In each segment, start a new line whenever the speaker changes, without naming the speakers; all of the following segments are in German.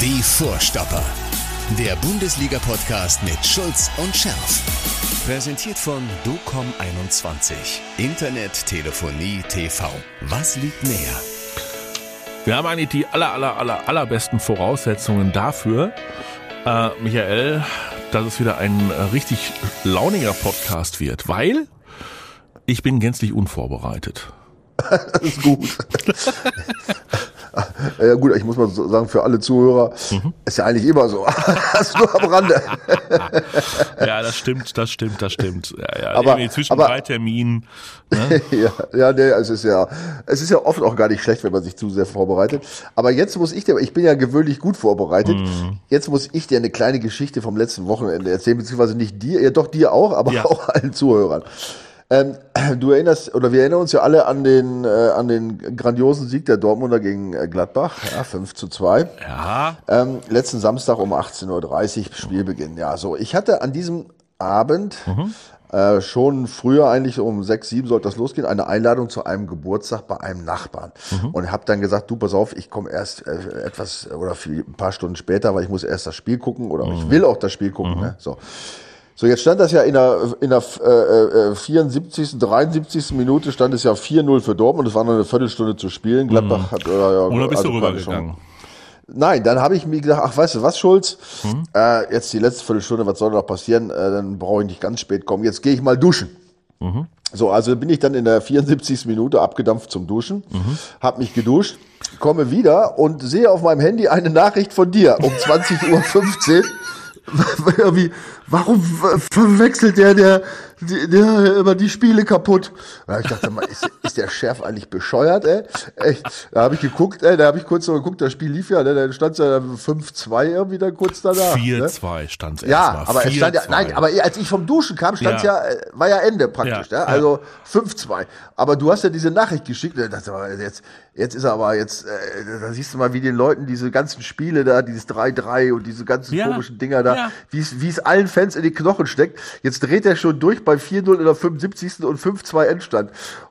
Die Vorstopper. Der Bundesliga-Podcast mit Schulz und Scherf. Präsentiert von DOCOM21. Internet, Telefonie, TV. Was liegt näher?
Wir haben eigentlich die aller, aller, aller, allerbesten Voraussetzungen dafür, äh, Michael, dass es wieder ein äh, richtig launiger Podcast wird, weil ich bin gänzlich unvorbereitet.
das ist gut. ja gut, ich muss mal sagen, für alle Zuhörer mhm. ist ja eigentlich immer so. das nur am Rande.
ja, das stimmt, das stimmt, das stimmt. Ja, ja,
aber,
zwischen
aber,
drei Terminen. Ne?
ja, ja, nee, es ist ja, es ist ja oft auch gar nicht schlecht, wenn man sich zu sehr vorbereitet. Aber jetzt muss ich dir, ich bin ja gewöhnlich gut vorbereitet. Mhm. Jetzt muss ich dir eine kleine Geschichte vom letzten Wochenende erzählen, beziehungsweise nicht dir, ja doch dir auch, aber ja. auch allen Zuhörern. Ähm, du erinnerst, oder wir erinnern uns ja alle an den, äh, an den grandiosen Sieg der Dortmunder gegen äh, Gladbach, ja, 5 zu 2.
Ja.
Ähm, letzten Samstag um 18.30 Uhr Spielbeginn. Ja, so. Ich hatte an diesem Abend mhm. Äh, schon früher eigentlich um sechs, sieben sollte das losgehen, eine Einladung zu einem Geburtstag bei einem Nachbarn. Mhm. Und habe dann gesagt, du pass auf, ich komme erst äh, etwas oder viel, ein paar Stunden später, weil ich muss erst das Spiel gucken oder mhm. ich will auch das Spiel gucken. Mhm. Ne? So. So, jetzt stand das ja in der, in der äh, 74., äh, 73. Minute stand es ja 4-0 für Dortmund. Es war noch eine Viertelstunde zu spielen. Gladbach mhm. hat. Äh, ja,
Oder bist also du rübergegangen?
Nein, dann habe ich mir gedacht, ach, weißt du was, Schulz? Mhm. Äh, jetzt die letzte Viertelstunde, was soll noch passieren? Äh, dann brauche ich nicht ganz spät kommen. Jetzt gehe ich mal duschen. Mhm. So, also bin ich dann in der 74. Minute abgedampft zum Duschen, mhm. habe mich geduscht, komme wieder und sehe auf meinem Handy eine Nachricht von dir um 20.15 Uhr. Wie, warum verwechselt der, der, der immer die Spiele kaputt? Ja, ich dachte mal, ist, ist der Chef eigentlich bescheuert, ey? Echt, da habe ich geguckt, ey, da habe ich kurz so geguckt, das Spiel lief ja, ne, da stand ja 5-2 irgendwie dann kurz danach.
4-2 ne? stand
es Ja, aber es stand ja, nein, aber als ich vom Duschen kam, stand ja, ja war ja Ende praktisch, ja, ne? also 5-2. Aber du hast ja diese Nachricht geschickt, da dachte ich, jetzt, jetzt ist er aber jetzt, äh, da siehst du mal, wie den Leuten diese ganzen Spiele da, dieses 3-3 und diese ganzen ja, komischen Dinger da, ja. wie es allen Fans in die Knochen steckt. Jetzt dreht er schon durch bei 4-0 in der 75. und 5-2 Endstand.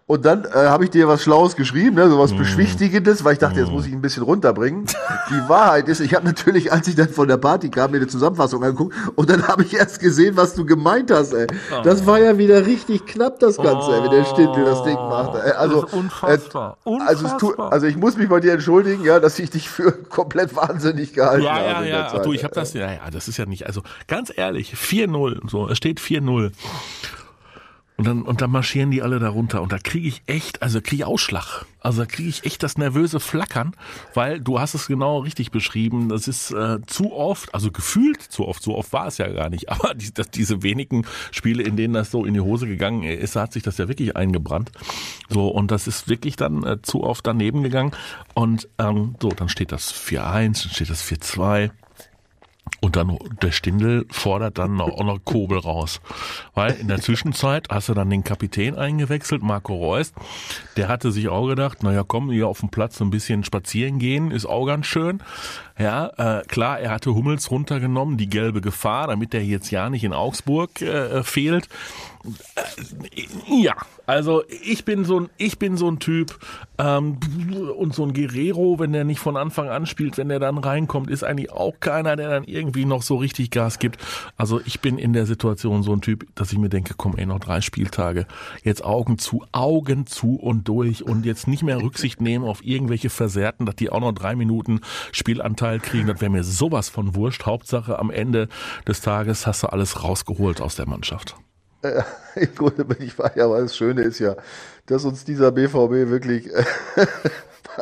Und dann äh, habe ich dir was Schlaues geschrieben, ne, sowas mm. Beschwichtigendes, weil ich dachte, jetzt muss ich ein bisschen runterbringen. Die Wahrheit ist, ich habe natürlich, als ich dann von der Party kam, mir eine Zusammenfassung angeguckt und dann habe ich erst gesehen, was du gemeint hast. Ey. Oh. Das war ja wieder richtig knapp, das Ganze, oh. ey, wenn der Stindl das Ding macht. Ey. Also,
unfassbar.
Äh, also, es tu, also ich muss mich bei dir entschuldigen, ja, dass ich dich für komplett wahnsinnig gehalten
ja,
habe.
Ja, ja, ja. Du, ich habe das, ja, ja, das ist ja nicht, also ganz ehrlich, 4-0, so, es steht 4-0. Und dann, und dann marschieren die alle darunter. Und da kriege ich echt, also kriege ich Ausschlag. Also da kriege ich echt das nervöse Flackern, weil du hast es genau richtig beschrieben. Das ist äh, zu oft, also gefühlt zu oft, so oft war es ja gar nicht. Aber die, das, diese wenigen Spiele, in denen das so in die Hose gegangen ist, hat sich das ja wirklich eingebrannt. So, und das ist wirklich dann äh, zu oft daneben gegangen. Und ähm, so, dann steht das 4-1, dann steht das 4-2. Und dann der Stindel fordert dann auch noch Kobel raus. Weil in der Zwischenzeit hast du dann den Kapitän eingewechselt, Marco Reus. Der hatte sich auch gedacht, naja komm, hier auf dem Platz ein bisschen spazieren gehen, ist auch ganz schön. Ja, äh, klar, er hatte Hummels runtergenommen, die gelbe Gefahr, damit er jetzt ja nicht in Augsburg äh, fehlt. Äh, ja, also ich bin so ein, ich bin so ein Typ ähm, und so ein Guerrero, wenn der nicht von Anfang an spielt, wenn der dann reinkommt, ist eigentlich auch keiner, der dann irgendwie noch so richtig Gas gibt. Also ich bin in der Situation so ein Typ, dass ich mir denke, komm, ey, noch drei Spieltage, jetzt Augen zu, Augen zu und durch und jetzt nicht mehr Rücksicht nehmen auf irgendwelche Versehrten, dass die auch noch drei Minuten Spielanteil Anteil kriegen. Das wäre mir sowas von wurscht. Hauptsache am Ende des Tages hast du alles rausgeholt aus der Mannschaft.
Äh, Im Grunde bin ich bei, aber das Schöne ist ja, dass uns dieser BVB wirklich äh,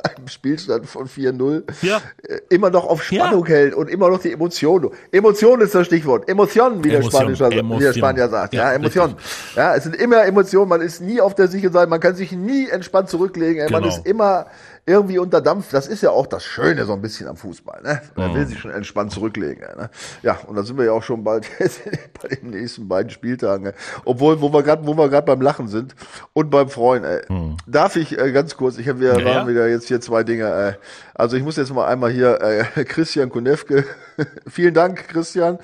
einem Spielstand von 4-0
ja.
Äh, immer noch auf Spannung ja. hält und immer noch die Emotion. Emotion ist das Stichwort. Emotionen, wie, Emotion. der, Emotion. wie der Spanier sagt. Ja, ja Emotionen. Ja, es sind immer Emotionen. Man ist nie auf der sicheren Seite. Man kann sich nie entspannt zurücklegen. Genau. Man ist immer irgendwie unter Dampf. Das ist ja auch das Schöne so ein bisschen am Fußball. Ne? Man will mhm. sich schon entspannt zurücklegen. Ne? Ja, und da sind wir ja auch schon bald bei den nächsten beiden Spieltagen. Ne? Obwohl, wo wir gerade, wo wir gerade beim Lachen sind und beim Freuen. Ey. Mhm. Darf ich äh, ganz kurz? Ich habe wir ja, ja. wieder jetzt hier zwei Dinge. Äh, also ich muss jetzt mal einmal hier äh, Christian Kunewke. Vielen Dank, Christian.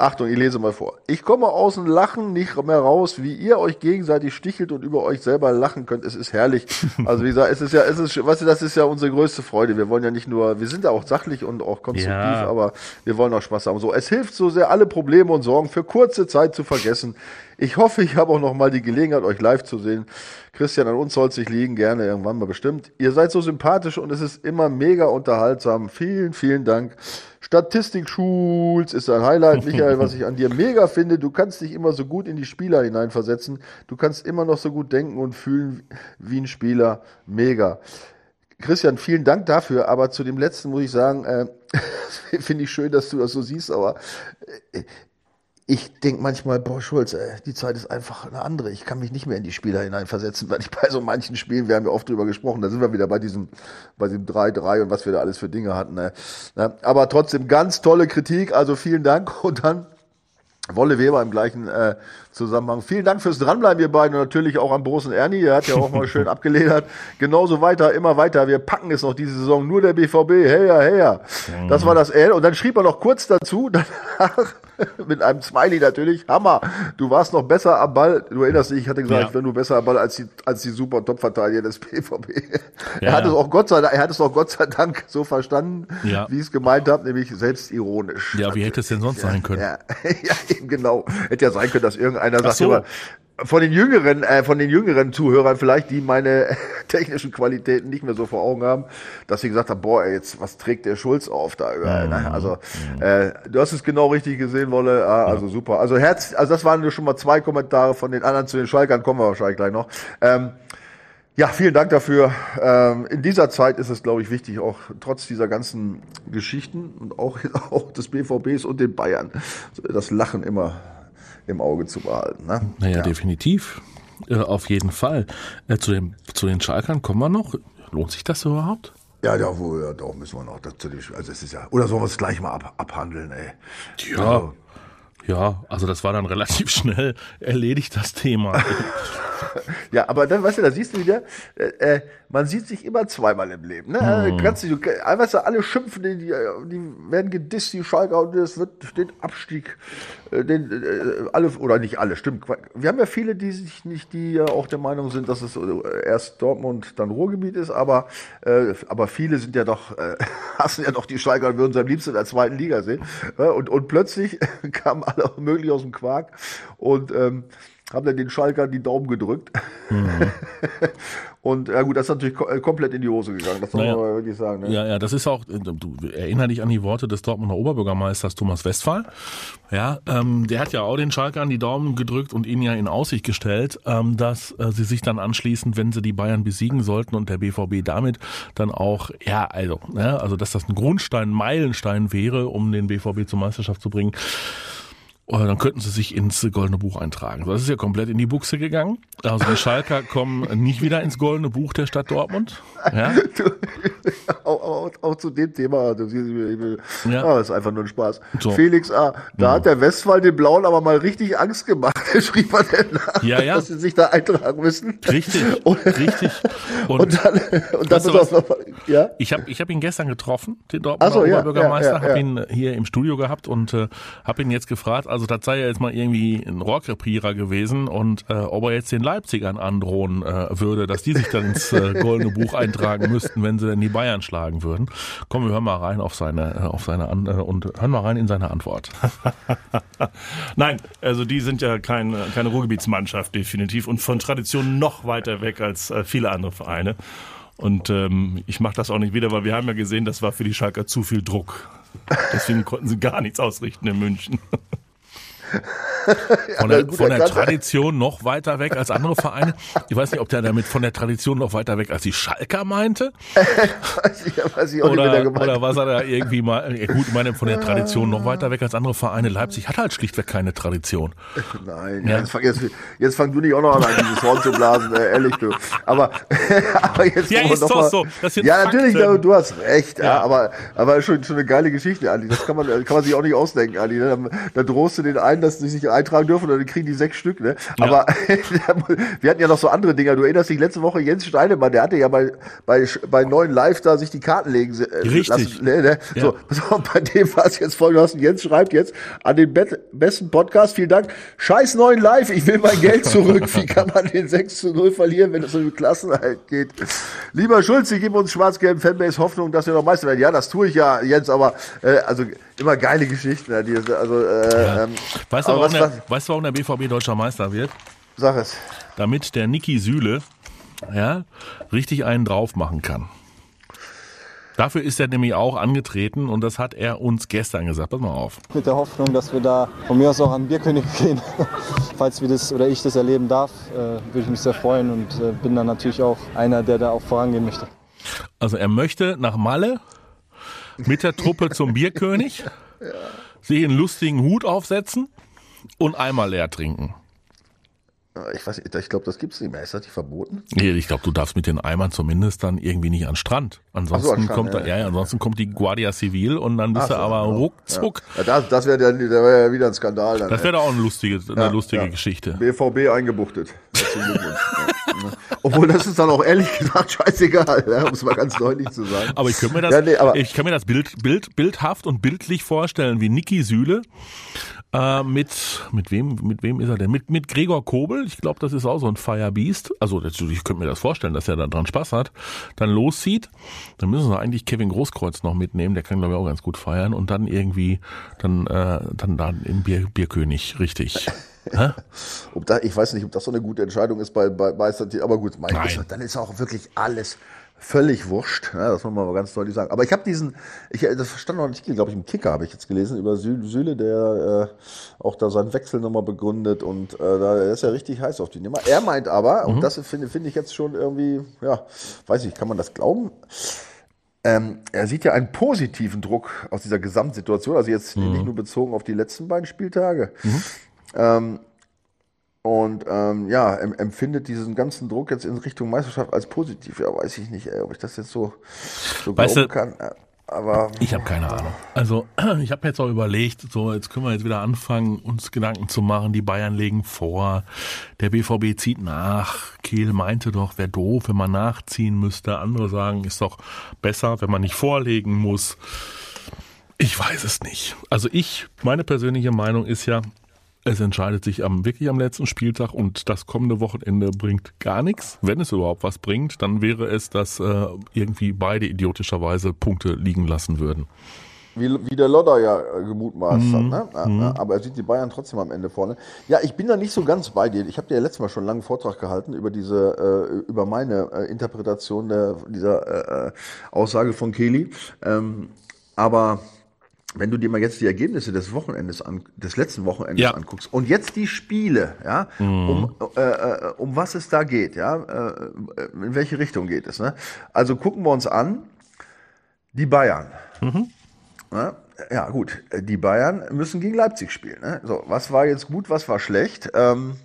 Achtung, ich lese mal vor. Ich komme aus dem Lachen nicht mehr raus, wie ihr euch gegenseitig stichelt und über euch selber lachen könnt. Es ist herrlich. Also wie gesagt, es ist ja, es ist, weißt du, das ist ja unsere größte Freude. Wir wollen ja nicht nur, wir sind ja auch sachlich und auch konstruktiv, ja. aber wir wollen auch Spaß haben. So, es hilft so sehr, alle Probleme und Sorgen für kurze Zeit zu vergessen. Ich hoffe, ich habe auch noch mal die Gelegenheit, euch live zu sehen. Christian, an uns soll es sich liegen, gerne irgendwann mal bestimmt. Ihr seid so sympathisch und es ist immer mega unterhaltsam. Vielen, vielen Dank. Statistik Schulz ist ein Highlight, Michael, was ich an dir mega finde. Du kannst dich immer so gut in die Spieler hineinversetzen. Du kannst immer noch so gut denken und fühlen wie ein Spieler. Mega. Christian, vielen Dank dafür. Aber zu dem letzten muss ich sagen, äh, finde ich schön, dass du das so siehst. Aber äh, ich denke manchmal, boah, Schulz, ey, die Zeit ist einfach eine andere. Ich kann mich nicht mehr in die Spieler hineinversetzen, weil ich bei so manchen Spielen, wir haben ja oft drüber gesprochen, da sind wir wieder bei diesem, bei diesem 3-3 und was wir da alles für Dinge hatten. Ne? Aber trotzdem ganz tolle Kritik, also vielen Dank und dann Wolle Weber im gleichen äh, Zusammenhang. Vielen Dank fürs Dranbleiben, ihr beiden, und natürlich auch an Bosen Ernie. Der hat ja auch mal schön abgeledert. Genauso weiter, immer weiter. Wir packen es noch diese Saison. Nur der BVB. Hey, ja, hey, ja. Das war das L. Und dann schrieb er noch kurz dazu, danach, mit einem Smiley natürlich. Hammer. Du warst noch besser am Ball. Du erinnerst dich, ich hatte gesagt, ja. ich wäre nur besser am Ball als die, als die super Top-Verteidiger des BVB. Ja, er hat ja. es auch Gott sei Dank, er hat es auch Gott sei Dank so verstanden, wie ich es gemeint habe, nämlich selbstironisch.
Ja, wie hätte es denn sonst sein können?
Ja, eben genau. Hätte ja sein können, dass irgendeiner sagt, so von den jüngeren, äh, von den jüngeren Zuhörern vielleicht, die meine technischen Qualitäten nicht mehr so vor Augen haben, dass sie gesagt haben, boah, ey, jetzt was trägt der Schulz auf da. Mhm. Also äh, du hast es genau richtig gesehen, Wolle. Ah, also ja. super. Also Herz, also das waren schon mal zwei Kommentare von den anderen zu den Schalkern, kommen wir wahrscheinlich gleich noch. Ähm, ja, vielen Dank dafür. Ähm, in dieser Zeit ist es, glaube ich, wichtig, auch trotz dieser ganzen Geschichten und auch, auch des BVBs und den Bayern, das Lachen immer im Auge zu behalten. Ne?
Naja, ja. definitiv. Äh, auf jeden Fall. Äh, zu, dem, zu den Schalkern kommen wir noch. Lohnt sich das überhaupt?
Ja, ja, wo, ja, doch müssen wir noch dazu. Also es ist ja. Oder sollen wir es gleich mal ab, abhandeln, ey?
Ja. Also, ja, also das war dann relativ schnell erledigt, das Thema.
ja, aber dann, weißt du, da siehst du wieder, äh, äh man sieht sich immer zweimal im Leben. Ne? Mhm. Kannst du, weißt du, alle schimpfen, die, die werden gedisst, die Schalker, und es wird den Abstieg, äh, den, äh, alle, oder nicht alle, stimmt. Wir haben ja viele, die sich nicht, die ja auch der Meinung sind, dass es äh, erst Dortmund, dann Ruhrgebiet ist, aber, äh, aber viele sind ja doch, äh, hassen ja doch die Schalker und würden sie am liebsten in der zweiten Liga sehen. Und, und plötzlich kamen alle möglich aus dem Quark und, ähm, haben dann den Schalker die Daumen gedrückt. Mhm. Und ja gut, das ist natürlich äh, komplett in die Hose gegangen, das muss naja. man wirklich sagen. Ne?
Ja, ja, das ist auch, äh, du erinner dich an die Worte des Dortmunder Oberbürgermeisters Thomas Westphal. Ja, ähm, der hat ja auch den Schalkern die Daumen gedrückt und ihnen ja in Aussicht gestellt, ähm, dass äh, sie sich dann anschließend, wenn sie die Bayern besiegen sollten und der BVB damit dann auch, ja, also, ne, also dass das ein Grundstein, Meilenstein wäre, um den BVB zur Meisterschaft zu bringen. Oder dann könnten sie sich ins Goldene Buch eintragen. Das ist ja komplett in die Buchse gegangen. Also die Schalker kommen nicht wieder ins Goldene Buch der Stadt Dortmund. Ja?
auch, auch, auch, zu dem Thema, das ja. ah, ist einfach nur ein Spaß. So. Felix A., da ja. hat der Westphal den Blauen aber mal richtig Angst gemacht. Der schrieb man denn nach,
ja, ja.
dass sie sich da eintragen müssen.
Richtig, und, richtig.
Und, und dann, und dann was, noch,
ja? Ich habe ich hab ihn gestern getroffen, den Dortmunder so, Oberbürgermeister, ja, ja, habe ihn hier im Studio gehabt und äh, habe ihn jetzt gefragt, also das sei ja jetzt mal irgendwie ein Rohrkrepierer gewesen und äh, ob er jetzt den Leipzigern androhen äh, würde, dass die sich dann ins äh, Goldene Buch eintragen müssten, wenn sie denn die Bayern schlagen würden. Komm, wir hören mal rein auf seine, äh, auf seine An äh, und hören mal rein in seine Antwort.
Nein, also die sind ja kein, keine Ruhrgebietsmannschaft definitiv und von Tradition noch weiter weg als äh, viele andere Vereine. Und ähm, ich mache das auch nicht wieder, weil wir haben ja gesehen, das war für die Schalker zu viel Druck. Deswegen konnten sie gar nichts ausrichten in München.
Von der, von der Tradition noch weiter weg als andere Vereine. Ich weiß nicht, ob der damit von der Tradition noch weiter weg als die Schalker meinte. weiß ich, weiß ich auch oder, nicht, oder was er da irgendwie mal, gut, ich meine, von der Tradition noch weiter weg als andere Vereine. Leipzig hat halt schlichtweg keine Tradition.
Nein, ja. jetzt, fang, jetzt, jetzt fang du nicht auch noch an, dieses Horn zu blasen, äh, ehrlich du. Aber, aber jetzt
ja, ist doch mal, so.
Ja, natürlich, Fakten. du hast recht, ja. ja, aber, aber schon, schon eine geile Geschichte, Andi. Das kann man, kann man sich auch nicht ausdenken, Andi. Da, da drohst du den einen, dass sie sich eintragen dürfen, dann kriegen die sechs Stück. Ne? Aber ja. wir hatten ja noch so andere Dinger. Du erinnerst dich letzte Woche Jens Steinemann, der hatte ja bei bei bei neuen Live da sich die Karten legen äh,
Richtig. lassen.
Ne, ne? Ja. So, so, bei dem war es jetzt folgendermaßen. Jens schreibt jetzt an den besten Podcast. Vielen Dank. Scheiß neuen Live. Ich will mein Geld zurück. Wie kann man den 6 zu 0 verlieren, wenn es um Klassenhalt geht? Lieber Schulz, Sie geben uns schwarz-gelben Fanbase Hoffnung, dass wir noch Meister werden. Ja, das tue ich ja, Jens. Aber äh, also immer geile Geschichten. Also, äh,
ja. ähm, weißt, du, warum was, der, was, weißt du, warum der BVB deutscher Meister wird?
Sag es.
Damit der Niki Süle ja, richtig einen drauf machen kann. Dafür ist er nämlich auch angetreten und das hat er uns gestern gesagt. Pass mal auf.
Mit der Hoffnung, dass wir da von mir aus auch an Bierkönig gehen. Falls wir das oder ich das erleben darf, äh, würde ich mich sehr freuen und äh, bin dann natürlich auch einer, der da auch vorangehen möchte.
Also er möchte nach Malle mit der Truppe zum Bierkönig, ja. sich einen lustigen Hut aufsetzen und einmal leer trinken.
Ich weiß ich glaube, das gibt es nicht mehr. Ist das nicht verboten?
Nee, ich glaube, du darfst mit den Eimern zumindest dann irgendwie nicht an den Strand. Ansonsten so, an Strand, kommt ja, da, ja, ja, ansonsten kommt die Guardia Civil und dann bist du aber genau. ruckzuck.
Ja. das, das wäre wär ja wieder ein Skandal. Dann,
das wäre auch eine lustige, eine lustige Geschichte.
BVB eingebuchtet. Obwohl, das ist dann auch ehrlich gesagt scheißegal, ja, um es mal ganz deutlich zu sagen.
Aber ich könnte mir das, nee, ich kann mir das Bild, Bild, bildhaft und bildlich vorstellen, wie Niki Süle äh, mit, mit wem, mit wem ist er denn? Mit, mit Gregor Kobel. Ich glaube, das ist auch so ein Firebeast. Also, ich könnte mir das vorstellen, dass er da dran Spaß hat. Dann loszieht. Dann müssen wir eigentlich Kevin Großkreuz noch mitnehmen. Der kann, glaube ich, auch ganz gut feiern. Und dann irgendwie, dann, äh, dann da im Bier, Bierkönig, richtig.
ob da, ich weiß nicht, ob das so eine gute Entscheidung ist bei, bei Meistertier, aber gut, mein Nein. dann ist auch wirklich alles völlig wurscht, ja, das muss man mal ganz deutlich sagen. Aber ich habe diesen, ich, das stand noch Artikel, glaube ich, im Kicker habe ich jetzt gelesen, über Süle, der äh, auch da seinen Wechsel nochmal begründet und äh, da ist er richtig heiß auf die Nummer. Er meint aber, mhm. und das finde find ich jetzt schon irgendwie, ja, weiß ich, kann man das glauben? Ähm, er sieht ja einen positiven Druck aus dieser Gesamtsituation, also jetzt mhm. nicht nur bezogen auf die letzten beiden Spieltage. Mhm. Ähm, und ähm, ja, empfindet diesen ganzen Druck jetzt in Richtung Meisterschaft als positiv. Ja, weiß ich nicht, ey, ob ich das jetzt so, so
weißt glauben kann. Aber ich habe keine Ahnung. Also ich habe jetzt auch überlegt, so jetzt können wir jetzt wieder anfangen, uns Gedanken zu machen. Die Bayern legen vor, der BVB zieht nach. Kehl meinte doch, wäre doof, wenn man nachziehen müsste. Andere sagen, ist doch besser, wenn man nicht vorlegen muss. Ich weiß es nicht. Also ich, meine persönliche Meinung ist ja, es entscheidet sich am, wirklich am letzten Spieltag und das kommende Wochenende bringt gar nichts. Wenn es überhaupt was bringt, dann wäre es, dass äh, irgendwie beide idiotischerweise Punkte liegen lassen würden.
Wie, wie der Lodder ja äh, gemutmaßt mhm. hat, ne? Mhm. Aber er sieht die Bayern trotzdem am Ende vorne. Ja, ich bin da nicht so ganz bei dir. Ich habe dir ja letztes Mal schon einen langen Vortrag gehalten über diese, äh, über meine äh, Interpretation der, dieser äh, äh Aussage von Kelly. Ähm, aber wenn du dir mal jetzt die Ergebnisse des Wochenendes an, des letzten Wochenendes ja. anguckst und jetzt die Spiele, ja, mhm. um, äh, äh, um was es da geht, ja, äh, in welche Richtung geht es, ne? Also gucken wir uns an, die Bayern. Mhm. Ja, ja, gut, die Bayern müssen gegen Leipzig spielen. Ne? So, was war jetzt gut, was war schlecht? Ähm,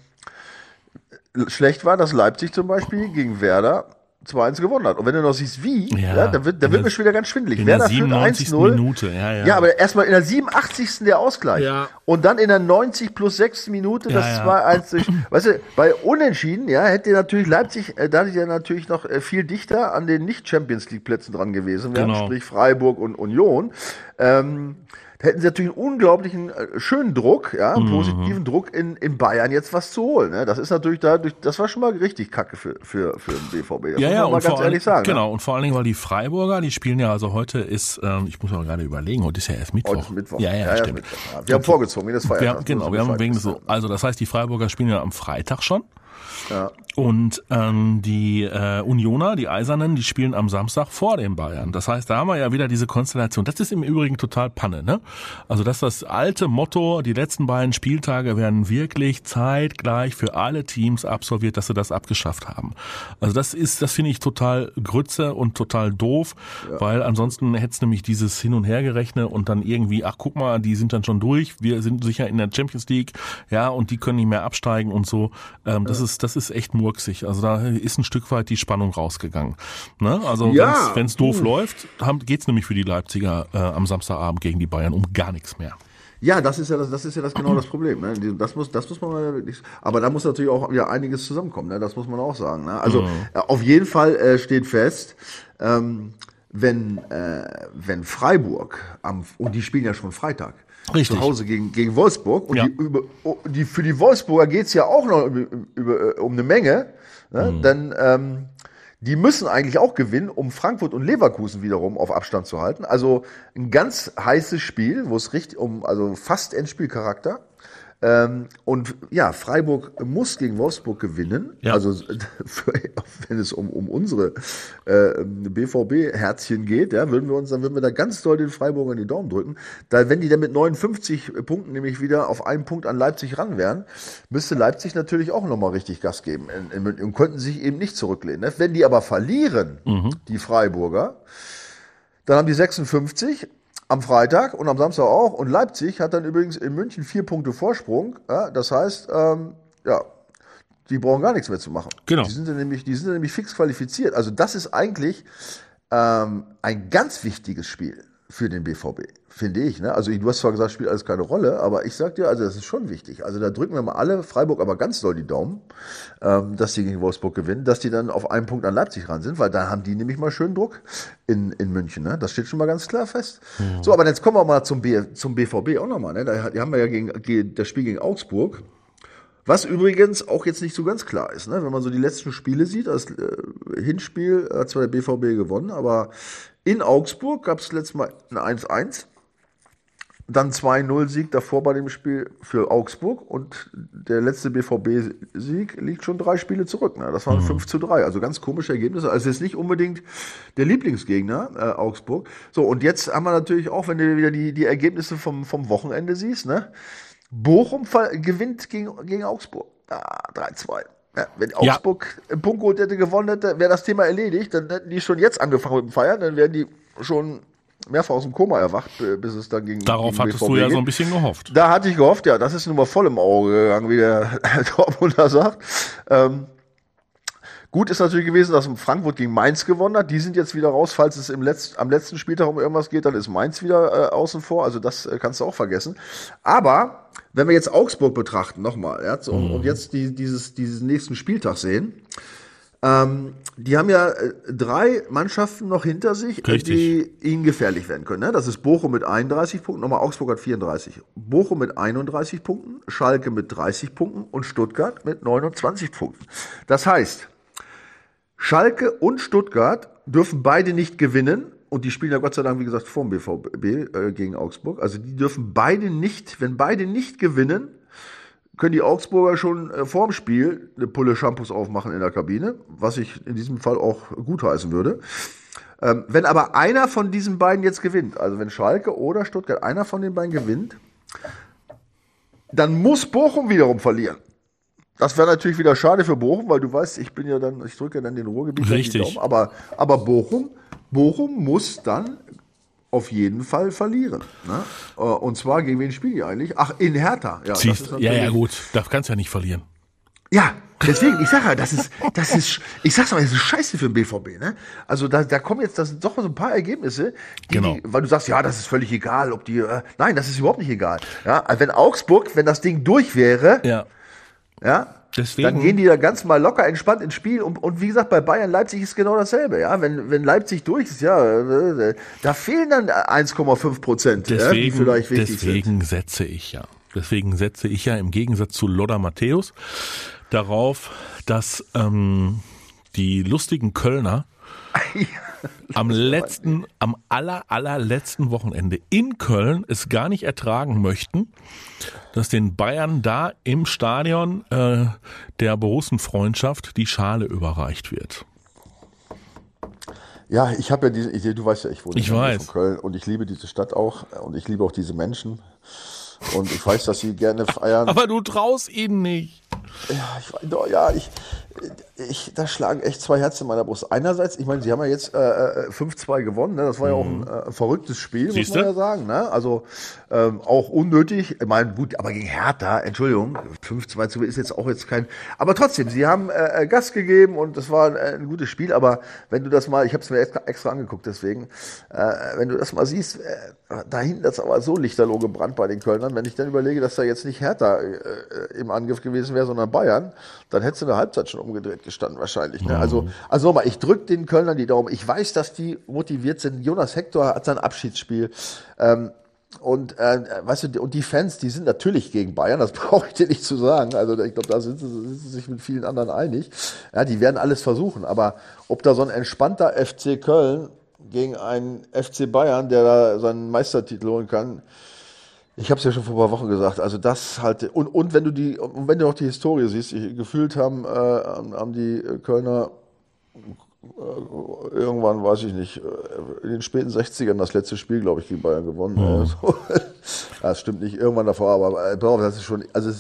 schlecht war, dass Leipzig zum Beispiel gegen Werder 2-1 gewonnen hat. Und wenn du noch siehst, wie, ja, ja dann wird, dann wird mir schon wieder ganz schwindelig.
In Werder der 97. Minute,
ja, ja. Ja, aber erstmal in der 87. der Ausgleich. Ja. Und dann in der 90 plus 6. Minute das ja, 2-1 durch. Weißt du, bei Unentschieden, ja, hätte natürlich Leipzig, äh, da ja natürlich noch äh, viel dichter an den Nicht-Champions League-Plätzen dran gewesen wären, genau. sprich Freiburg und Union. Ähm, hätten sie natürlich einen unglaublichen äh, schönen Druck, ja, einen mhm. positiven Druck in, in Bayern jetzt was zu holen. Ne? Das ist natürlich dadurch, das war schon mal richtig Kacke für, für, für den BVB. Das
ja, ja, und ganz ehrlich sagen. Genau, ne? und vor allen Dingen, weil die Freiburger, die spielen ja, also heute ist, ähm, ich muss mal gerade überlegen, heute ist ja erst Mittwoch. Heute
Mittwoch.
Ja, ja, ja
stimmt. Ja. Wir haben vorgezogen, wie das
Feiertag. Genau, wir haben wegen so, also das heißt, die Freiburger spielen ja am Freitag schon. Ja. Und ähm, die äh, Unioner, die Eisernen, die spielen am Samstag vor den Bayern. Das heißt, da haben wir ja wieder diese Konstellation. Das ist im Übrigen total Panne. Ne? Also das ist das alte Motto, die letzten beiden Spieltage werden wirklich zeitgleich für alle Teams absolviert, dass sie das abgeschafft haben. Also das ist, das finde ich total Grütze und total doof, ja. weil ansonsten hätte es nämlich dieses Hin- und Hergerechne und dann irgendwie, ach guck mal, die sind dann schon durch, wir sind sicher in der Champions League, ja, und die können nicht mehr absteigen und so. Ähm, das ist, das ist echt murksig. Also da ist ein Stück weit die Spannung rausgegangen. Ne? Also ja. wenn es doof hm. läuft, geht es nämlich für die Leipziger äh, am Samstagabend gegen die Bayern um gar nichts mehr.
Ja, das ist ja das, das ist ja das genau das Problem. Ne? Das muss, das muss man wirklich. Aber da muss natürlich auch wieder einiges zusammenkommen. Ne? Das muss man auch sagen. Ne? Also mhm. auf jeden Fall äh, steht fest, ähm, wenn äh, wenn Freiburg am und die spielen ja schon Freitag. Richtig. Zu Hause gegen, gegen Wolfsburg. Und ja. die, über, die, für die Wolfsburger geht's ja auch noch über, über, um eine Menge. Ne? Mhm. Denn ähm, die müssen eigentlich auch gewinnen, um Frankfurt und Leverkusen wiederum auf Abstand zu halten. Also ein ganz heißes Spiel, wo es richtig um, also fast Endspielcharakter. Ähm, und ja, Freiburg muss gegen Wolfsburg gewinnen. Ja. Also für, wenn es um, um unsere äh, BVB-Herzchen geht, ja, würden wir uns, dann würden wir da ganz doll den Freiburgern die Daumen drücken. Da, wenn die dann mit 59 Punkten nämlich wieder auf einen Punkt an Leipzig ran wären, müsste Leipzig natürlich auch nochmal richtig Gas geben in, in, und könnten sich eben nicht zurücklehnen. Ne? Wenn die aber verlieren, mhm. die Freiburger, dann haben die 56 am Freitag und am Samstag auch. Und Leipzig hat dann übrigens in München vier Punkte Vorsprung. Ja, das heißt, ähm, ja, die brauchen gar nichts mehr zu machen. Genau. Die sind dann nämlich, die sind dann nämlich fix qualifiziert. Also das ist eigentlich ähm, ein ganz wichtiges Spiel für den BVB, finde ich. Ne? Also du hast zwar gesagt, spielt alles keine Rolle, aber ich sag dir, also das ist schon wichtig. Also da drücken wir mal alle Freiburg aber ganz doll die Daumen, ähm, dass die gegen Wolfsburg gewinnen, dass die dann auf einen Punkt an Leipzig ran sind, weil da haben die nämlich mal schön Druck in, in München. Ne? Das steht schon mal ganz klar fest. Mhm. So, aber jetzt kommen wir mal zum, B, zum BVB auch nochmal. Ne? Da haben wir ja gegen, das Spiel gegen Augsburg. Was übrigens auch jetzt nicht so ganz klar ist, ne? wenn man so die letzten Spiele sieht. Das äh, Hinspiel hat zwar der BVB gewonnen, aber in Augsburg gab es letztes Mal ein 1-1. Dann 2-0-Sieg davor bei dem Spiel für Augsburg und der letzte BVB-Sieg liegt schon drei Spiele zurück. Ne? Das waren mhm. 5 zu 3. Also ganz komische Ergebnisse. Also ist nicht unbedingt der Lieblingsgegner, äh, Augsburg. So, und jetzt haben wir natürlich auch, wenn du wieder die, die Ergebnisse vom, vom Wochenende siehst, ne? Bochum gewinnt gegen, gegen Augsburg. Ah, 3-2. Ja, wenn Augsburg ja. einen Punkt geholt hätte gewonnen hätte, wäre das Thema erledigt. Dann hätten die schon jetzt angefangen mit dem Feiern, dann wären die schon mehrfach aus dem Koma erwacht, bis es dann ging.
Darauf
gegen
hattest BVB du ja so ein bisschen gehofft.
Da hatte ich gehofft, ja, das ist nun mal voll im Auge gegangen, wie der Dortmunder sagt. Ähm, Gut ist natürlich gewesen, dass Frankfurt gegen Mainz gewonnen hat. Die sind jetzt wieder raus. Falls es im Letz-, am letzten Spieltag um irgendwas geht, dann ist Mainz wieder äh, außen vor. Also das äh, kannst du auch vergessen. Aber wenn wir jetzt Augsburg betrachten, nochmal, ja, so, mhm. und jetzt die, dieses, diesen nächsten Spieltag sehen, ähm, die haben ja äh, drei Mannschaften noch hinter sich, Richtig. die ihnen gefährlich werden können. Ne? Das ist Bochum mit 31 Punkten, nochmal Augsburg hat 34. Bochum mit 31 Punkten, Schalke mit 30 Punkten und Stuttgart mit 29 Punkten. Das heißt, Schalke und Stuttgart dürfen beide nicht gewinnen. Und die spielen ja Gott sei Dank, wie gesagt, vor dem BVB äh, gegen Augsburg. Also die dürfen beide nicht, wenn beide nicht gewinnen, können die Augsburger schon äh, vorm Spiel eine Pulle Shampoos aufmachen in der Kabine, was ich in diesem Fall auch gutheißen würde. Ähm, wenn aber einer von diesen beiden jetzt gewinnt, also wenn Schalke oder Stuttgart einer von den beiden gewinnt, dann muss Bochum wiederum verlieren. Das wäre natürlich wieder schade für Bochum, weil du weißt, ich bin ja dann, ich drücke dann den Ruhrgebiet
Richtig.
Daumen, aber, aber Bochum, Bochum muss dann auf jeden Fall verlieren. Ne? Äh, und zwar gegen wen spielen die eigentlich? Ach, in Hertha.
Ja, Siehst, ja, ja, gut. Da kannst du ja nicht verlieren.
Ja, deswegen, ich sage ja, das ist, das ist, ich sag's mal, das ist scheiße für den BVB, ne? Also da, da kommen jetzt, das sind doch so ein paar Ergebnisse, die, genau. Weil du sagst, ja, das ist völlig egal, ob die, äh, nein, das ist überhaupt nicht egal. Ja, wenn Augsburg, wenn das Ding durch wäre, ja. Ja, Deswegen. Dann gehen die da ganz mal locker entspannt ins Spiel. Und, und wie gesagt, bei Bayern Leipzig ist genau dasselbe. Ja, wenn, wenn Leipzig durch ist, ja, äh, da fehlen dann 1,5 Prozent,
deswegen, ja, die vielleicht wichtig deswegen sind. setze ich ja. Deswegen setze ich ja im Gegensatz zu Loda Matthäus darauf, dass ähm, die lustigen Kölner am letzten, am aller, allerletzten Wochenende in Köln es gar nicht ertragen möchten, dass den Bayern da im Stadion äh, der Borussenfreundschaft die Schale überreicht wird.
Ja, ich habe ja diese Idee, du weißt ja, ich wohne
ich
von Köln und ich liebe diese Stadt auch und ich liebe auch diese Menschen. Und ich weiß, dass sie gerne feiern.
Aber du traust ihnen nicht.
Ja, ich, ja, ich, ich, da schlagen echt zwei Herzen in meiner Brust. Einerseits, ich meine, sie haben ja jetzt äh, 5-2 äh, gewonnen. Ne? Das war ja auch ein mhm. äh, verrücktes Spiel, Siehste? muss man ja sagen. Ne? Also ähm, auch unnötig. Ich meine, gut, aber gegen Hertha, Entschuldigung, 5-2 zu ist jetzt auch jetzt kein. Aber trotzdem, sie haben äh, äh Gas gegeben und das war ein, äh, ein gutes Spiel. Aber wenn du das mal, ich habe es mir extra, extra angeguckt, deswegen, äh, wenn du das mal siehst, äh, da hinten ist aber so lichterloh gebrannt bei den Kölnern. Wenn ich dann überlege, dass da jetzt nicht Hertha im Angriff gewesen wäre, sondern Bayern, dann hättest du eine Halbzeit schon umgedreht gestanden wahrscheinlich. Ne? Also, also nochmal, ich drücke den Kölnern die Daumen. Ich weiß, dass die motiviert sind. Jonas Hector hat sein Abschiedsspiel. Ähm, und äh, weißt du, und die Fans, die sind natürlich gegen Bayern, das brauche ich dir nicht zu sagen. Also ich glaube, da sind sie, sind sie sich mit vielen anderen einig. Ja, die werden alles versuchen. Aber ob da so ein entspannter FC Köln gegen einen FC Bayern, der da seinen Meistertitel holen kann, ich habe es ja schon vor ein paar Wochen gesagt. Also das halt und und wenn du die und wenn du auch die Historie siehst, gefühlt haben äh, haben die Kölner äh, irgendwann, weiß ich nicht, äh, in den späten 60ern das letzte Spiel, glaube ich, gegen Bayern gewonnen. Mhm. Also, das stimmt nicht irgendwann davor, aber äh, das ist schon, also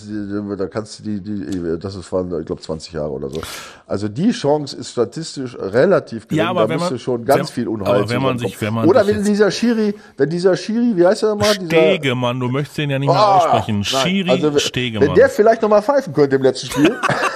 da kannst du die, die das ist waren, ich glaube, 20 Jahre oder so. Also die Chance ist statistisch relativ
gering, ja, aber da
müsste schon ganz
wenn,
viel Unheil
wenn man sich, wenn man
Oder wenn dieser Schiri, wenn dieser Schiri, wie heißt er mal?
Stegemann, du möchtest den ja nicht mehr oh, aussprechen. Schiri also, Stegemann.
Wenn der vielleicht noch mal pfeifen könnte im letzten Spiel.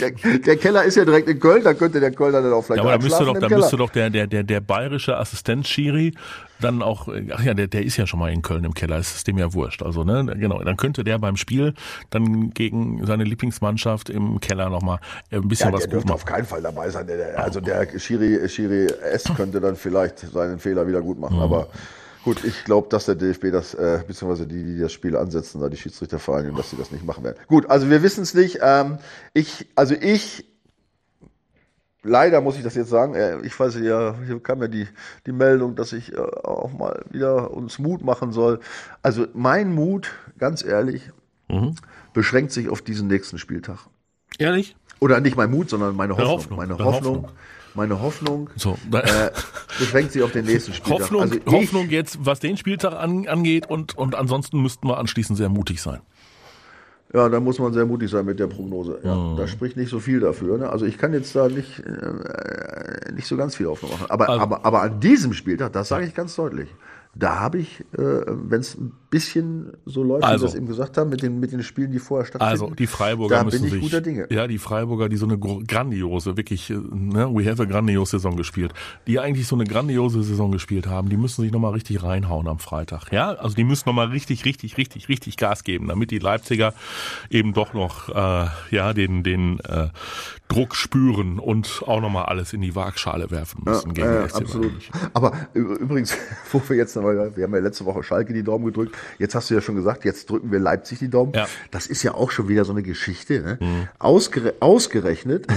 der, der, Keller ist ja direkt in Köln, da könnte der Kölner dann auch vielleicht
ja, aber da müsste doch, da müsste doch der, der, der, der bayerische Assistent Schiri dann auch, ach ja, der, der ist ja schon mal in Köln im Keller, ist dem ja wurscht. Also, ne, genau, dann könnte der beim Spiel dann gegen seine Lieblingsmannschaft im Keller nochmal ein bisschen ja, was
der gut machen. auf keinen Fall dabei sein. Also der Schiri, Schiri S könnte dann vielleicht seinen Fehler wieder gut machen, mhm. aber Gut, ich glaube, dass der DFB das, äh, beziehungsweise die, die das Spiel ansetzen, da die Schiedsrichtervereinigung, dass sie das nicht machen werden. Gut, also wir wissen es nicht. Ähm, ich, also ich, leider muss ich das jetzt sagen, äh, ich weiß ja, hier kam ja die, die Meldung, dass ich äh, auch mal wieder uns Mut machen soll. Also mein Mut, ganz ehrlich, mhm. beschränkt sich auf diesen nächsten Spieltag.
Ehrlich?
Oder nicht mein Mut, sondern meine Hoffnung. Hoffnung. Meine Hoffnung. Hoffnung meine Hoffnung
so,
äh, beschränkt sich auf den nächsten Spieltag.
Hoffnung, also Hoffnung jetzt, was den Spieltag an, angeht und, und ansonsten müssten wir anschließend sehr mutig sein.
Ja, da muss man sehr mutig sein mit der Prognose. Ja, mhm. Da spricht nicht so viel dafür. Ne? Also ich kann jetzt da nicht, äh, nicht so ganz viel Hoffnung machen. Aber, also, aber, aber an diesem Spieltag, das sage ich ganz deutlich, da habe ich, äh, wenn es ein bisschen so läuft, also, wie wir es eben gesagt haben, mit den, mit den Spielen, die vorher stattfinden.
Also die Freiburger
da
müssen
bin ich
sich,
guter Dinge.
Ja, die Freiburger, die so eine grandiose, wirklich, äh, ne, we have a grandiose Saison gespielt, die eigentlich so eine grandiose Saison gespielt haben, die müssen sich nochmal richtig reinhauen am Freitag. Ja, also die müssen nochmal richtig, richtig, richtig, richtig Gas geben, damit die Leipziger eben doch noch äh, ja den, den äh, Druck spüren und auch nochmal alles in die Waagschale werfen müssen ja,
gegen äh, absolut. Aber übrigens, wo wir jetzt nochmal, wir haben ja letzte Woche Schalke die Daumen gedrückt, jetzt hast du ja schon gesagt, jetzt drücken wir Leipzig die Daumen. Ja. Das ist ja auch schon wieder so eine Geschichte. Ne? Mhm. Ausgere ausgerechnet.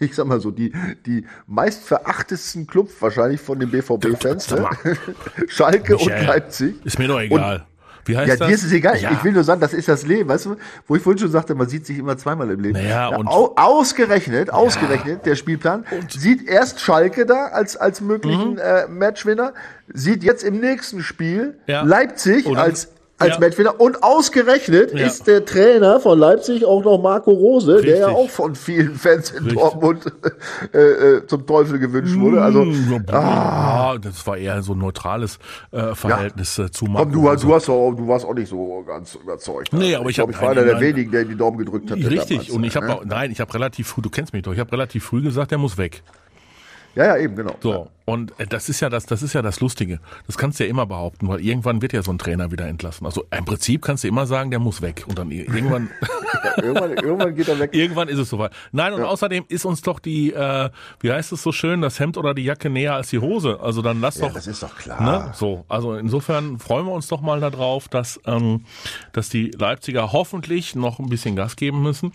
Ich sag mal so, die, die meist verachtetsten Club wahrscheinlich von den BVB-Fans. Ne? Schalke Michael, und Leipzig.
Ist mir doch egal. Und
wie heißt ja, das? dir ist es egal. Ja. Ich will nur sagen, das ist das Leben, weißt du? Wo ich vorhin schon sagte, man sieht sich immer zweimal im Leben.
Naja, und
Au ausgerechnet, ja. ausgerechnet, der Spielplan und sieht erst Schalke da als, als möglichen mhm. äh, Matchwinner, sieht jetzt im nächsten Spiel Leipzig als als ja. Matchwinner. Und ausgerechnet ja. ist der Trainer von Leipzig auch noch Marco Rose, Richtig. der ja auch von vielen Fans in Richtig. Dortmund äh, äh, zum Teufel gewünscht wurde. Also
mm, ah. das war eher so ein neutrales äh, Verhältnis ja. Äh, zu Marco
Komm, du, Rose. Du, hast auch, du warst auch nicht so ganz überzeugt.
Nee, aber ich, ich
glaube, ich war einer der wenigen, der die Daumen gedrückt hat.
Richtig. Und ich habe ne? nein, ich habe relativ früh, du kennst mich doch, ich habe relativ früh gesagt, der muss weg.
Ja, ja, eben, genau.
So. Und äh, das ist ja das, das ist ja das Lustige. Das kannst du ja immer behaupten, weil irgendwann wird ja so ein Trainer wieder entlassen. Also im Prinzip kannst du immer sagen, der muss weg. Und dann irgendwann.
ja, irgendwann, irgendwann geht er weg.
irgendwann ist es soweit. Nein, und ja. außerdem ist uns doch die, äh, wie heißt es so schön, das Hemd oder die Jacke näher als die Hose. Also dann lass ja, doch.
Das ist doch klar.
Ne? So, also insofern freuen wir uns doch mal darauf, dass, ähm, dass die Leipziger hoffentlich noch ein bisschen Gas geben müssen.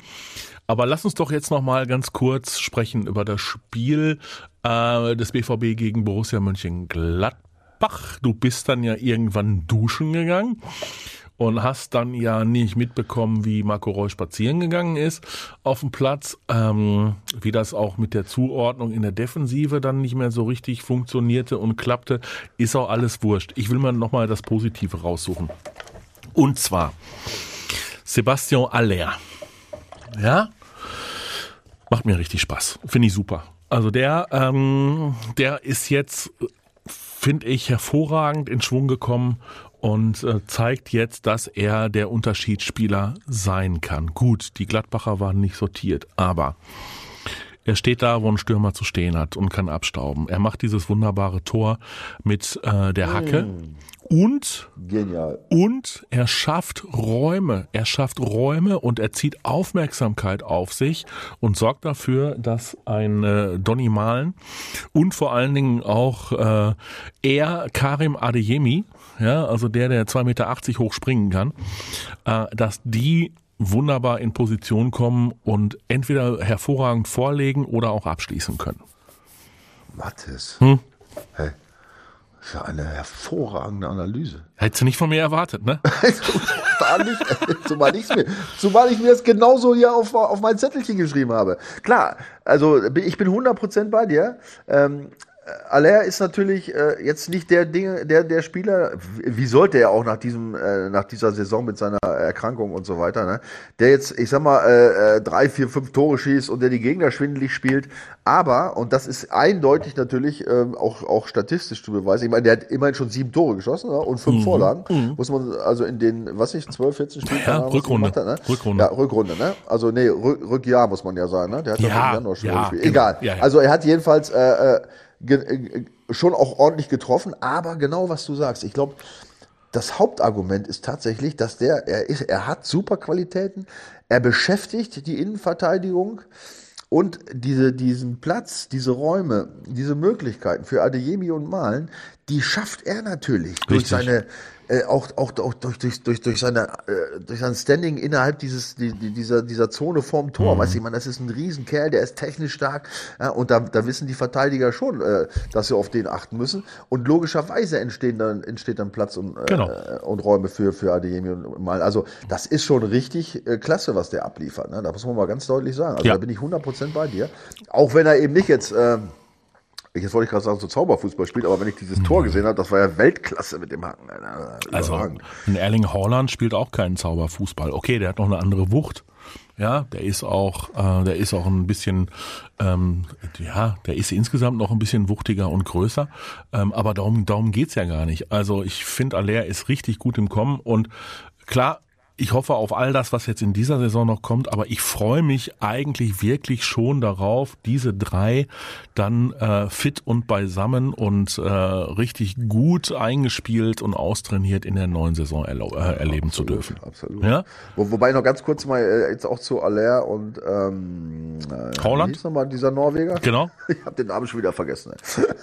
Aber lass uns doch jetzt noch mal ganz kurz sprechen über das Spiel äh, des BVB gegen Borussia Mönchengladbach. Du bist dann ja irgendwann duschen gegangen und hast dann ja nicht mitbekommen, wie Marco Reus spazieren gegangen ist auf dem Platz, ähm, wie das auch mit der Zuordnung in der Defensive dann nicht mehr so richtig funktionierte und klappte, ist auch alles wurscht. Ich will mal nochmal das Positive raussuchen. Und zwar Sebastian Aller. Ja, Macht mir richtig Spaß. Finde ich super. Also der, ähm, der ist jetzt, finde ich, hervorragend in Schwung gekommen und äh, zeigt jetzt, dass er der Unterschiedsspieler sein kann. Gut, die Gladbacher waren nicht sortiert, aber er steht da, wo ein Stürmer zu stehen hat und kann abstauben. Er macht dieses wunderbare Tor mit äh, der Hacke. Mm. Und,
Genial.
und er schafft Räume. Er schafft Räume und er zieht Aufmerksamkeit auf sich und sorgt dafür, dass ein äh, Donny Malen und vor allen Dingen auch äh, er, Karim Adeyemi, ja, also der, der 2,80 Meter hoch springen kann, äh, dass die wunderbar in Position kommen und entweder hervorragend vorlegen oder auch abschließen können.
Mathis. Hm? Hey. Das ist ja eine hervorragende Analyse.
Hättest du nicht von mir erwartet, ne?
Gar nicht, zumal, ich mir, zumal ich mir das genauso hier auf, auf mein Zettelchen geschrieben habe. Klar, also ich bin 100% bei dir. Ähm, Aller ist natürlich äh, jetzt nicht der Ding, der der Spieler, wie sollte er auch nach diesem äh, nach dieser Saison mit seiner Erkrankung und so weiter, ne? Der jetzt, ich sag mal, äh, äh, drei, vier, fünf Tore schießt und der die Gegner schwindelig spielt. Aber und das ist eindeutig natürlich äh, auch auch statistisch zu beweisen. Ich meine, der hat immerhin schon sieben Tore geschossen ne? und fünf mhm. Vorlagen. Mhm. Muss man also in den, was ich, zwölf, 14 Spielen.
Ja, Rückrunde. Hat,
ne?
Rückrunde.
Ja, Rückrunde. Ne? Also nee, Rück, Rückjahr muss man ja sagen. Ne? Der hat
ja,
ja im Januar schon
ja,
gespielt. Egal. Ja, ja. Also er hat jedenfalls äh, äh, schon auch ordentlich getroffen, aber genau was du sagst. Ich glaube, das Hauptargument ist tatsächlich, dass der, er ist, er hat super Qualitäten, er beschäftigt die Innenverteidigung und diese, diesen Platz, diese Räume, diese Möglichkeiten für Adeyemi und Malen, die schafft er natürlich Richtig. durch seine äh, auch, auch, auch durch, durch, durch, durch, seine, äh, durch sein Standing innerhalb dieses, die, dieser, dieser Zone vorm Tor. Mhm. Weißt du, ich meine, das ist ein Riesenkerl, der ist technisch stark. Ja, und da, da wissen die Verteidiger schon, äh, dass sie auf den achten müssen. Und logischerweise entstehen dann, entsteht dann Platz und, äh, genau. und Räume für, für Adeyemi und Mal. Also, das ist schon richtig äh, klasse, was der abliefert. Ne? Da muss man mal ganz deutlich sagen. Also, ja. da bin ich 100% bei dir. Auch wenn er eben nicht jetzt, äh, Jetzt wollte ich gerade sagen, so Zauberfußball spielt, aber wenn ich dieses Tor gesehen habe, das war ja Weltklasse mit dem Haken.
Also ein Erling Haaland spielt auch keinen Zauberfußball. Okay, der hat noch eine andere Wucht. Ja, der ist auch, äh, der ist auch ein bisschen, ähm, ja, der ist insgesamt noch ein bisschen wuchtiger und größer. Ähm, aber darum, darum geht's ja gar nicht. Also ich finde, Aller ist richtig gut im Kommen und klar, ich hoffe auf all das, was jetzt in dieser Saison noch kommt, aber ich freue mich eigentlich wirklich schon darauf, diese drei dann äh, fit und beisammen und äh, richtig gut eingespielt und austrainiert in der neuen Saison äh, erleben absolut, zu dürfen.
Absolut. Ja? Wo, wobei noch ganz kurz mal äh, jetzt auch zu Aller und ähm,
äh, Holland. Wie hieß
nochmal dieser Norweger?
Genau.
Ich habe den Namen schon wieder vergessen.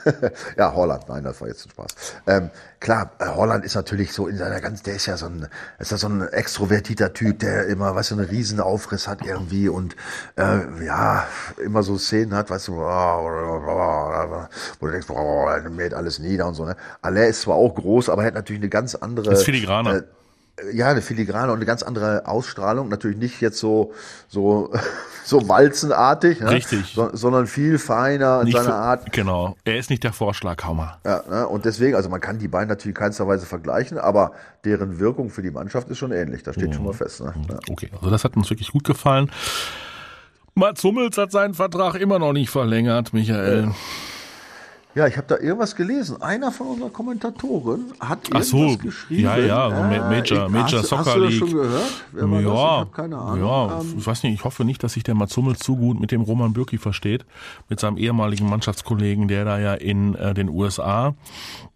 ja, Holland. Nein, das war jetzt ein Spaß. Ähm, klar, äh, Holland ist natürlich so in seiner ganz, der ist ja so ein, ist ja so ein extrovertierter Typ, der immer, weißt du, einen riesen Aufriss hat irgendwie und äh, ja, immer so Szenen hat, weißt du, wo du denkst, boah, mäht alles nieder und so. Ne? Aller ist zwar auch groß, aber er hat natürlich eine ganz andere.
Ist filigraner.
Äh, ja, eine filigrane und eine ganz andere Ausstrahlung. Natürlich nicht jetzt so, so, so walzenartig, ne?
Richtig.
So, sondern viel feiner in seiner Art.
Genau. Er ist nicht der Vorschlaghammer.
Ja, ne? und deswegen, also man kann die beiden natürlich keinster Weise vergleichen, aber deren Wirkung für die Mannschaft ist schon ähnlich. Das steht mhm. schon mal fest. Ne?
Ja. Okay, also das hat uns wirklich gut gefallen. Mats Hummels hat seinen Vertrag immer noch nicht verlängert, Michael. Ja.
Ja, ich habe da irgendwas gelesen. Einer von unseren Kommentatoren hat irgendwas
so,
geschrieben.
Ja, ja, äh, Major, Major
hast,
Soccer
hast du das
League.
schon gehört?
Wer ja, das? Ich keine Ahnung. Ja, ähm, ich weiß nicht, ich hoffe nicht, dass sich der Mats Hummels zu gut mit dem Roman Bürki versteht, mit seinem ehemaligen Mannschaftskollegen, der da ja in äh, den USA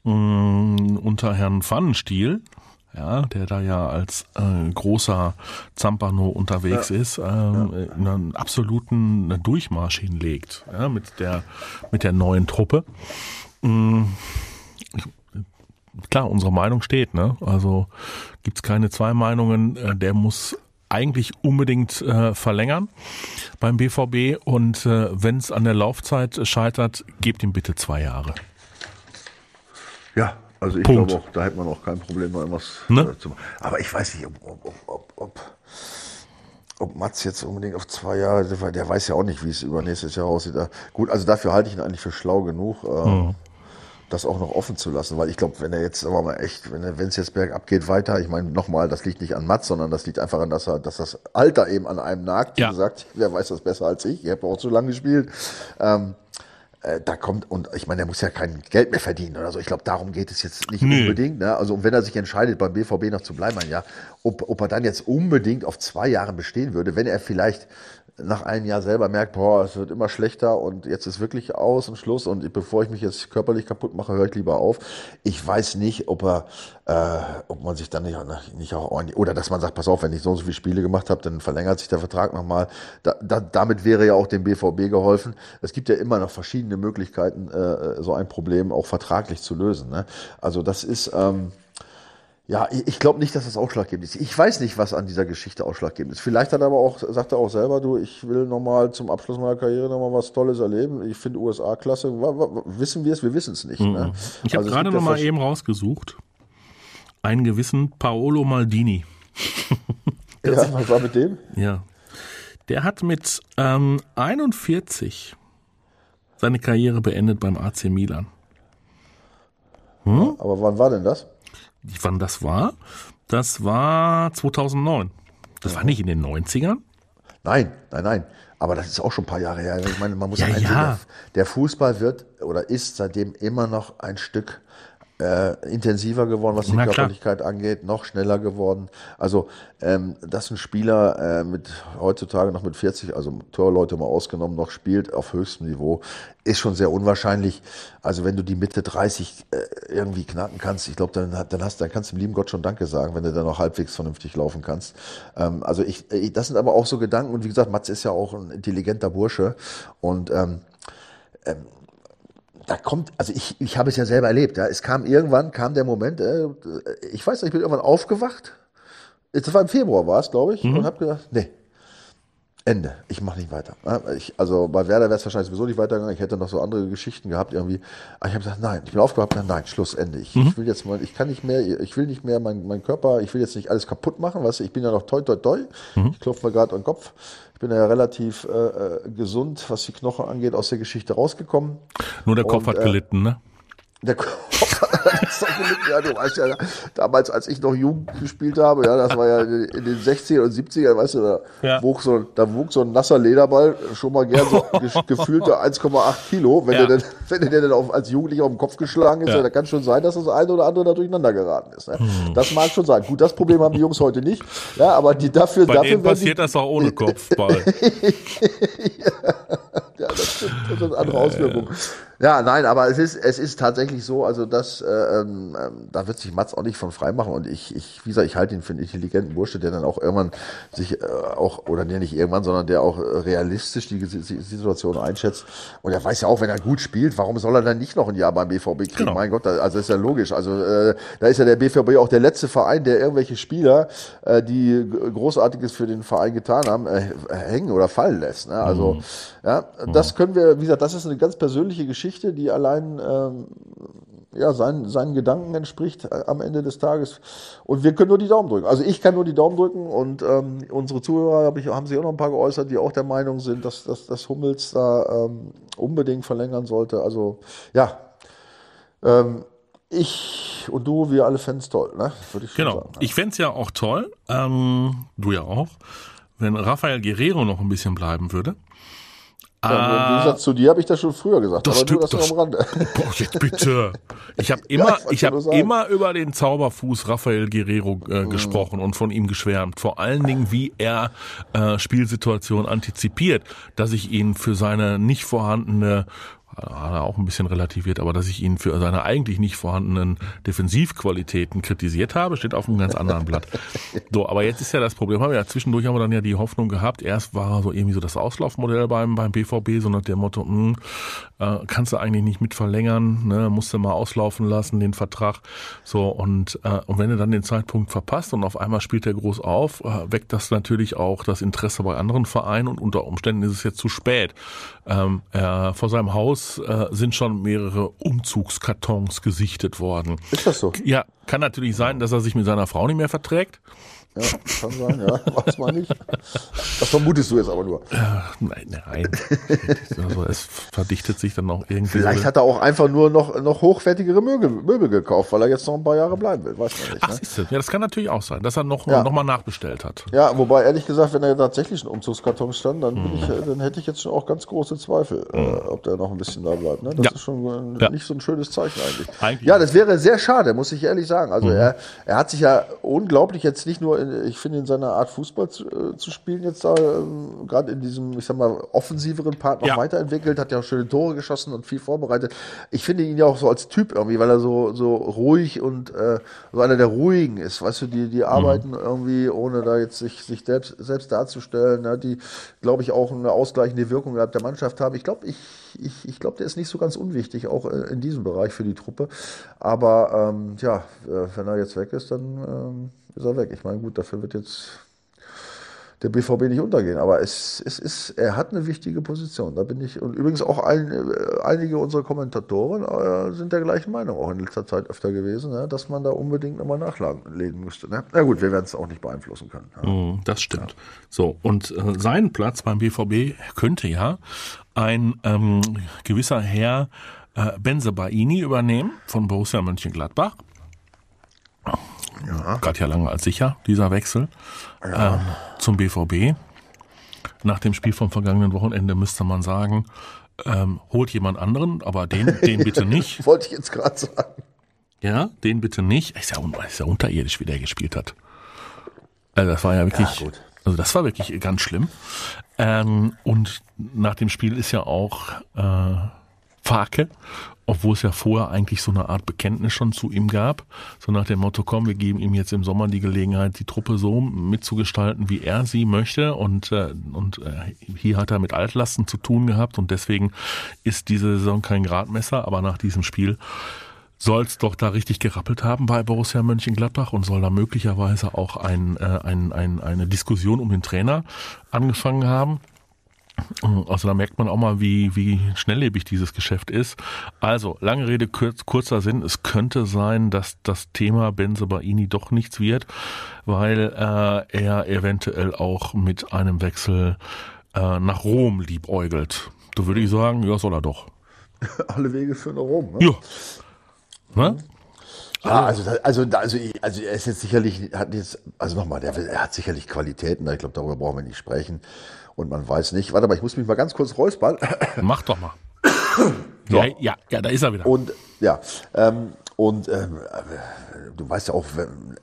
mh, mm, unter Herrn Pfannenstiel ja, der da ja als äh, großer Zampano unterwegs ja. ist, ähm, ja. einen absoluten Durchmarsch hinlegt, ja, mit der mit der neuen Truppe. Mhm. Klar, unsere Meinung steht, ne? Also gibt's keine zwei Meinungen. Äh, der muss eigentlich unbedingt äh, verlängern beim BVB und äh, wenn es an der Laufzeit scheitert, gebt ihm bitte zwei Jahre.
Ja, also ich glaube auch, da hätte man auch kein Problem, noch irgendwas ne? Äh, zu machen. Aber ich weiß nicht, ob, ob, ob, ob, ob Mats jetzt unbedingt auf zwei Jahre, der weiß ja auch nicht, wie es übernächstes Jahr aussieht. Gut, also dafür halte ich ihn eigentlich für schlau genug. Mhm. das auch noch offen zu lassen, weil ich glaube, wenn er jetzt, sagen wir mal echt, wenn es jetzt bergab geht weiter, ich meine nochmal, das liegt nicht an Mats, sondern das liegt einfach an, dass er, dass das Alter eben an einem nagt. Wie ja. gesagt, wer weiß das besser als ich? Ich habe auch zu lange gespielt. Ähm, äh, da kommt, und ich meine, er muss ja kein Geld mehr verdienen oder so. Ich glaube, darum geht es jetzt nicht nee. unbedingt. Ne? Also, und wenn er sich entscheidet, beim BVB noch zu bleiben, ja, ob, ob er dann jetzt unbedingt auf zwei Jahre bestehen würde, wenn er vielleicht nach einem Jahr selber merkt, boah, es wird immer schlechter und jetzt ist wirklich aus und Schluss und bevor ich mich jetzt körperlich kaputt mache, höre ich lieber auf. Ich weiß nicht, ob er, äh, ob man sich dann nicht, nicht auch oder dass man sagt, pass auf, wenn ich so und so viele Spiele gemacht habe, dann verlängert sich der Vertrag nochmal. Da, da, damit wäre ja auch dem BVB geholfen. Es gibt ja immer noch verschiedene Möglichkeiten, äh, so ein Problem auch vertraglich zu lösen. Ne? Also das ist ähm, ja, ich glaube nicht, dass das ausschlaggebend ist. Ich weiß nicht, was an dieser Geschichte ausschlaggebend ist. Vielleicht hat er aber auch, sagt er auch selber, du, ich will nochmal zum Abschluss meiner Karriere nochmal was Tolles erleben. Ich finde USA klasse. Wissen wir es? Wir wissen es nicht. Mhm. Ne?
Ich habe also gerade nochmal eben rausgesucht. Einen gewissen Paolo Maldini.
ja, was war mit dem?
Ja. Der hat mit ähm, 41 seine Karriere beendet beim AC Milan.
Hm? Aber wann war denn das?
Wann das war? Das war 2009. Das war nicht in den 90ern?
Nein, nein, nein. Aber das ist auch schon ein paar Jahre her. Ich meine, man muss
ja,
einsehen,
ja.
der Fußball wird oder ist seitdem immer noch ein Stück äh, intensiver geworden, was die Na, Körperlichkeit klar. angeht, noch schneller geworden. Also, ähm, dass ein Spieler äh, mit heutzutage noch mit 40, also Torleute mal ausgenommen, noch spielt auf höchstem Niveau, ist schon sehr unwahrscheinlich. Also wenn du die Mitte 30 äh, irgendwie knacken kannst, ich glaube, dann, dann hast, dann kannst du dem lieben Gott schon Danke sagen, wenn du dann noch halbwegs vernünftig laufen kannst. Ähm, also ich, ich, das sind aber auch so Gedanken und wie gesagt, Mats ist ja auch ein intelligenter Bursche und ähm, ähm, da kommt, also ich, ich habe es ja selber erlebt, ja. Es kam irgendwann, kam der Moment, äh, ich weiß nicht, ich bin irgendwann aufgewacht. Das war im Februar, war es, glaube ich, mhm. und habe gedacht, nee, Ende. Ich mache nicht weiter. Ich, also bei Werder wäre es wahrscheinlich sowieso nicht weitergegangen. Ich hätte noch so andere Geschichten gehabt irgendwie. Aber ich habe gesagt, nein, ich bin aufgewacht, nein, Schluss, Ende. Ich, mhm. ich, will jetzt mal, ich kann nicht mehr, ich will nicht mehr meinen mein Körper, ich will jetzt nicht alles kaputt machen, weißt du, ich bin ja noch toi toi toi. Mhm. Ich klopfe mir gerade an den Kopf. Ich bin ja relativ äh, äh, gesund, was die Knochen angeht, aus der Geschichte rausgekommen.
Nur der Kopf Und, hat äh, gelitten, ne?
Der Kopf ja, du weißt ja, damals, als ich noch jung gespielt habe, ja, das war ja in den 60er und 70er, weißt du, da, ja. wog, so, da wog so ein nasser Lederball schon mal gern so gefühlte 1,8 Kilo. Wenn ja. der denn, wenn der dann auf, als Jugendlicher auf den Kopf geschlagen ist, ja. da kann schon sein, dass das eine oder andere da durcheinander geraten ist. Ne? Hm. Das mag schon sein. Gut, das Problem haben die Jungs heute nicht. Ja, aber die dafür,
Bei
dafür
passiert
die,
das auch ohne Kopfball.
ja, das stimmt. Das hat andere Auswirkungen. Ja, nein, aber es ist, es ist tatsächlich so, also das, äh, ähm, ähm, da wird sich Mats auch nicht von frei machen und ich, ich, wie gesagt, ich halte ihn für einen intelligenten Bursche, der dann auch irgendwann sich äh, auch, oder nee, nicht irgendwann, sondern der auch realistisch die, die Situation einschätzt und er weiß ja auch, wenn er gut spielt, warum soll er dann nicht noch ein Jahr beim BVB kriegen? Genau. Mein Gott, also ist ja logisch. Also äh, da ist ja der BVB auch der letzte Verein, der irgendwelche Spieler, äh, die Großartiges für den Verein getan haben, äh, hängen oder fallen lässt. Ne? Also mhm. ja, das können wir, wie gesagt, das ist eine ganz persönliche Geschichte Geschichte, die allein ähm, ja, seinen, seinen Gedanken entspricht äh, am Ende des Tages. Und wir können nur die Daumen drücken. Also ich kann nur die Daumen drücken und ähm, unsere Zuhörer hab ich, haben sich auch noch ein paar geäußert, die auch der Meinung sind, dass, dass, dass Hummels da ähm, unbedingt verlängern sollte. Also ja, ähm, ich und du, wir alle Fans toll, ne?
Würde ich genau. Sagen, Ich fände es ja auch toll, ähm, du ja auch, wenn Rafael Guerrero noch ein bisschen bleiben würde.
Ja, Im Gegensatz zu dir habe ich das schon früher gesagt,
das
aber
stimmt,
das, das
am Rande. Boah, jetzt bitte. Ich habe immer, ja, ich, ich habe immer über den Zauberfuß Rafael Guerrero äh, mhm. gesprochen und von ihm geschwärmt. Vor allen Dingen, wie er äh, Spielsituationen antizipiert, dass ich ihn für seine nicht vorhandene hat er auch ein bisschen relativiert, aber dass ich ihn für seine eigentlich nicht vorhandenen Defensivqualitäten kritisiert habe, steht auf einem ganz anderen Blatt. So, aber jetzt ist ja das Problem, haben wir ja zwischendurch haben wir dann ja die Hoffnung gehabt, erst war er so irgendwie so das Auslaufmodell beim, beim BVB, so nach dem Motto, mh, hm, äh, kannst du eigentlich nicht mit verlängern, ne, musst du mal auslaufen lassen, den Vertrag. So, und, äh, und wenn du dann den Zeitpunkt verpasst und auf einmal spielt er groß auf, äh, weckt das natürlich auch das Interesse bei anderen Vereinen und unter Umständen ist es jetzt zu spät. Ähm, äh, vor seinem Haus äh, sind schon mehrere Umzugskartons gesichtet worden.
Ist das so?
Ja, kann natürlich sein, dass er sich mit seiner Frau nicht mehr verträgt.
Ja, kann sein, ja, weiß man nicht. Das vermutest du jetzt aber nur.
Ja, nein, nein. also es verdichtet sich dann auch irgendwie.
Vielleicht hat er auch einfach nur noch, noch hochwertigere Möbel, Möbel gekauft, weil er jetzt noch ein paar Jahre bleiben will, weiß man nicht.
Ach,
ne?
siehst du, ja, das kann natürlich auch sein, dass er noch,
Ja.
noch mal nachbestellt hat.
Ja, wobei ehrlich gesagt, wenn er tatsächlich ein Umzugskarton stand, dann,
Mhm.
bin ich, äh, dann hätte ich jetzt schon auch ganz große Zweifel, äh, ob der noch ein bisschen da bleibt. Ne? Das
Ja.
ist schon
Ja.
nicht so ein schönes Zeichen eigentlich.
Eigentlich
ja, das wäre sehr schade, muss ich ehrlich sagen.
Mhm.
Also er, er hat sich ja unglaublich jetzt nicht nur, ich finde, in seiner Art Fußball zu, äh, zu spielen jetzt da, ähm, gerade in diesem, ich sag mal, offensiveren Part noch
Ja.
weiterentwickelt, hat ja auch schöne Tore geschossen und viel vorbereitet. Ich finde ihn ja auch so als Typ irgendwie, weil er so, so ruhig und äh, so einer der ruhigen ist, weißt du, die, die arbeiten irgendwie, ohne da jetzt sich, sich selbst, selbst darzustellen, ne, die, glaube ich, auch eine ausgleichende Wirkung innerhalb der Mannschaft haben. Ich glaube, ich, ich, ich glaube, der ist nicht so ganz unwichtig, auch äh, in diesem Bereich für die Truppe. Aber ähm, ja, wenn er jetzt weg ist, dann ähm, ist er weg. Ich meine, gut, dafür wird jetzt der BVB nicht untergehen. Aber es, es ist, er hat eine wichtige Position. Da bin ich, und übrigens auch ein, äh, einige unserer Kommentatoren äh, sind der gleichen Meinung, auch in letzter Zeit öfter gewesen, ne, dass man da unbedingt nochmal nachlegen müsste. Ne? Na gut, wir werden es auch nicht beeinflussen können. Ja.
Mhm, Das stimmt. So, und äh, seinen Platz beim BVB könnte ja ein ähm, gewisser Herr äh, Benzebaini übernehmen von Borussia Mönchengladbach. Ja. Ja lange als sicher, dieser Wechsel ähm, zum BVB. Nach dem Spiel vom vergangenen Wochenende müsste man sagen, ähm, holt jemand anderen, aber den, den bitte nicht.
Wollte ich jetzt gerade sagen.
Ja, den bitte nicht. Ist ja, ist ja unterirdisch, wie der gespielt hat. Also das war ja wirklich,
Ja,
also das war wirklich ganz schlimm. Ähm, und nach dem Spiel ist ja auch äh, Farke, obwohl es ja vorher eigentlich so eine Art Bekenntnis schon zu ihm gab, so nach dem Motto, komm, wir geben ihm jetzt im Sommer die Gelegenheit, die Truppe so mitzugestalten, wie er sie möchte. Und, äh, und äh, hier hat er mit Altlasten zu tun gehabt und deswegen ist diese Saison kein Gradmesser, aber nach diesem Spiel soll es doch da richtig gerappelt haben bei Borussia Mönchengladbach und soll da möglicherweise auch ein, äh, ein, ein, eine Diskussion um den Trainer angefangen haben. Also da merkt man auch mal, wie, wie schnelllebig dieses Geschäft ist. Also, lange Rede, kurz, kurzer Sinn. Es könnte sein, dass das Thema Benzebaini doch nichts wird, weil äh, er eventuell auch mit einem Wechsel äh, nach Rom liebäugelt. Da würde ich sagen, ja, soll er doch.
Alle Wege führen nach Rom. Ne?
Ja. Ne?
Ja, also, also, also, also er ist jetzt sicherlich, hat jetzt, also nochmal, er hat sicherlich Qualitäten, ich glaube, darüber brauchen wir nicht sprechen. Und man weiß nicht, warte mal, ich muss mich mal ganz kurz räuspern.
Mach doch mal. Ja, ja, ja, da ist er wieder.
Und ja, ähm, und ähm, äh, du weißt ja auch, wenn,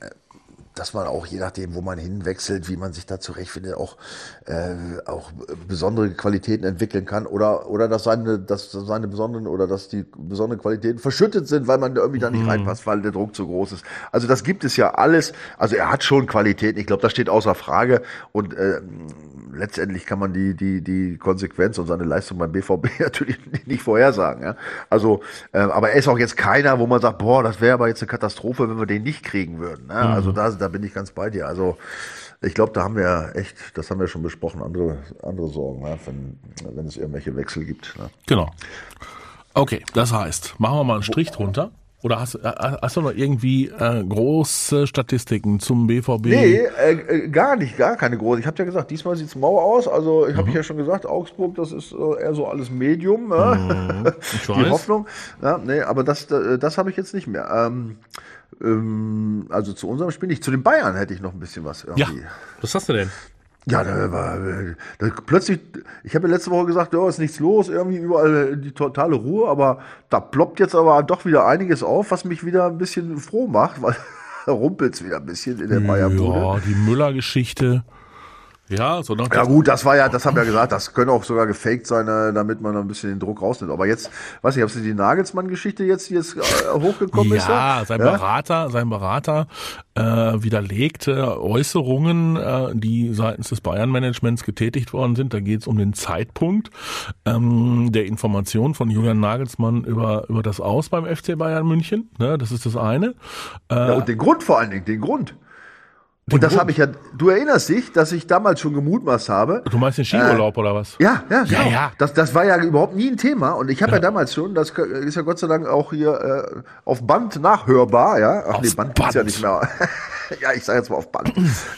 dass man auch je nachdem, wo man hinwechselt, wie man sich da zurechtfindet, auch, äh, auch besondere Qualitäten entwickeln kann oder, oder dass seine, dass seine besonderen oder dass die besonderen Qualitäten verschüttet sind, weil man da irgendwie da nicht reinpasst, weil der Druck zu groß ist. Also das gibt es ja alles. Also er hat schon Qualitäten. Ich glaube, das steht außer Frage. Und äh, letztendlich kann man die, die, die Konsequenz und seine Leistung beim BVB natürlich nicht vorhersagen. Ja? Also, äh, aber er ist auch jetzt keiner, wo man sagt, boah, das wäre aber jetzt eine Katastrophe, wenn wir den nicht kriegen würden. Ne? Also da, da bin ich ganz bei dir. Also ich glaube, da haben wir echt, das haben wir schon besprochen, andere, andere Sorgen, ne? wenn, wenn es irgendwelche Wechsel gibt. Ne?
Genau. Okay, das heißt, machen wir mal einen Strich drunter. Oder hast, äh, hast du noch irgendwie äh, große Statistiken zum BVB?
Nee, äh, äh, gar nicht, gar keine große. Ich habe ja gesagt, diesmal sieht's mau aus. Also ich habe ich ja schon gesagt, Augsburg, das ist äh, eher so alles Medium. Ne?
ich
Die
weiß.
Hoffnung. Ja, nee, aber das, äh, das habe ich jetzt nicht mehr. Ähm, ähm, also zu unserem Spiel nicht. Zu den Bayern hätte ich noch ein bisschen was
Ja,
irgendwie.
was hast du denn?
Ja, da war äh, da plötzlich, ich habe ja letzte Woche gesagt, ja, ist nichts los, irgendwie überall die totale Ruhe, aber da ploppt jetzt aber doch wieder einiges auf, was mich wieder ein bisschen froh macht, weil da rumpelt's wieder ein bisschen in der Bayern-Bude.
Ja, die Müller-Geschichte. Ja, so nach
Ja gut, das war ja, das haben wir ja gesagt, das könnte auch sogar gefaked sein, äh, damit man ein bisschen den Druck rausnimmt. Aber jetzt, weiß ich, hast du die Nagelsmann-Geschichte jetzt, die jetzt äh, hochgekommen ist?
Ja, sein Berater, sein Berater äh, widerlegte Äußerungen, äh, die seitens des Bayern-Managements getätigt worden sind. Da geht es um den Zeitpunkt ähm, der Information von Julian Nagelsmann über über das Aus beim FC Bayern München. Ne, das ist das eine. Äh,
Ja, und den Grund vor allen Dingen, den Grund. Und das habe ich ja, du erinnerst dich, dass ich damals schon gemutmaßt habe.
Du meinst den Skiurlaub äh, oder was?
Ja, ja, genau. ja, ja. Das, das war ja überhaupt nie ein Thema. Und ich habe ja. ja. damals schon, das ist ja Gott sei Dank auch hier äh, auf Band nachhörbar, ja. Ach auf nee, Band, Band. gibt's ja nicht mehr. ja, ich sage jetzt mal auf Band.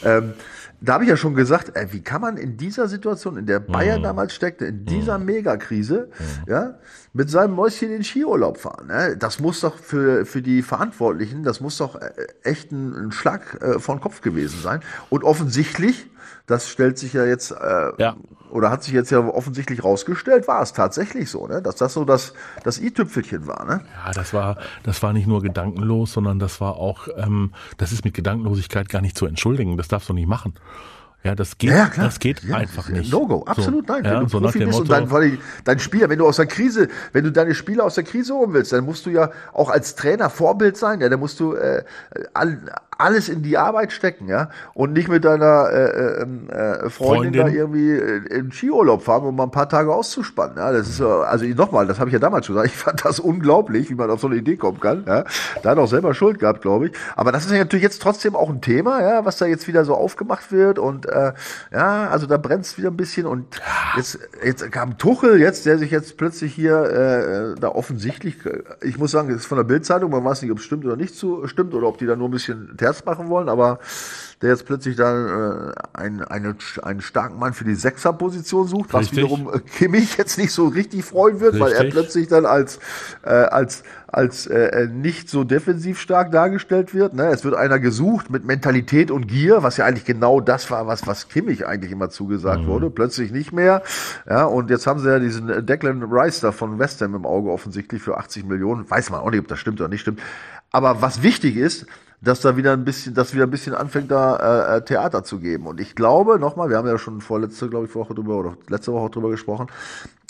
ähm, da habe ich ja schon gesagt, ey, wie kann man in dieser Situation, in der Bayern mhm. damals steckte, in dieser mhm. Megakrise, mhm. ja, mit seinem Mäuschen in den Skiurlaub fahren. Ne? Das muss doch für, für die Verantwortlichen, das muss doch äh, echt ein, ein Schlag äh, vor den Kopf gewesen sein. Und offensichtlich, das stellt sich ja jetzt, äh, ja. oder hat sich jetzt ja offensichtlich rausgestellt, war es tatsächlich so, ne? dass das so das, das i-Tüpfelchen war. Ne?
Ja, das war, das war nicht nur gedankenlos, sondern das war auch, ähm, das ist mit Gedankenlosigkeit gar nicht zu entschuldigen. Das darfst du nicht machen. Ja, das geht, ja, das geht ja, einfach nicht.
No-Go, absolut so, nein. Wenn ja, du so Profi bist Motto, und dein, dein Spieler, wenn du aus der Krise, wenn du deine Spieler aus der Krise holen willst, dann musst du ja auch als Trainer Vorbild sein, ja, dann musst du äh, all, alles in die Arbeit stecken, ja, und nicht mit deiner äh, äh, ähm, äh, Freundin, Freundin, da irgendwie äh, in Skiurlaub fahren, um mal ein paar Tage auszuspannen. Ja, das ist also nochmal, das habe ich ja damals schon gesagt. Ich fand das unglaublich, wie man auf so eine Idee kommen kann. Ja, da hat auch selber Schuld gehabt, glaube ich. Aber das ist ja natürlich jetzt trotzdem auch ein Thema, ja, was da jetzt wieder so aufgemacht wird und äh, ja, also da brennt es wieder ein bisschen und jetzt jetzt kam Tuchel jetzt, der sich jetzt plötzlich hier äh, da offensichtlich, ich muss sagen, das ist von der Bildzeitung, man weiß nicht, ob es stimmt oder nicht zu, stimmt oder ob die da nur ein bisschen Terz machen wollen, aber der jetzt plötzlich dann äh, einen, eine, einen starken Mann für die Sechserposition sucht, was richtig. wiederum äh, Kimmich jetzt nicht so richtig freuen wird, richtig. weil er plötzlich dann als äh, als als äh, nicht so defensiv stark dargestellt wird. Ne? Es wird einer gesucht mit Mentalität und Gier, was ja eigentlich genau das war, was was Kimmich eigentlich immer zugesagt mhm. wurde. Plötzlich nicht mehr. Ja, und jetzt haben sie ja diesen Declan Rice da von West Ham im Auge offensichtlich für 80 Millionen. Weiß man auch nicht, ob das stimmt oder nicht stimmt. Aber was wichtig ist, dass da wieder ein bisschen, dass wieder ein bisschen anfängt, da äh, äh, Theater zu geben. Und ich glaube, nochmal, wir haben ja schon vorletzte, glaube ich, Woche drüber oder letzte Woche drüber gesprochen,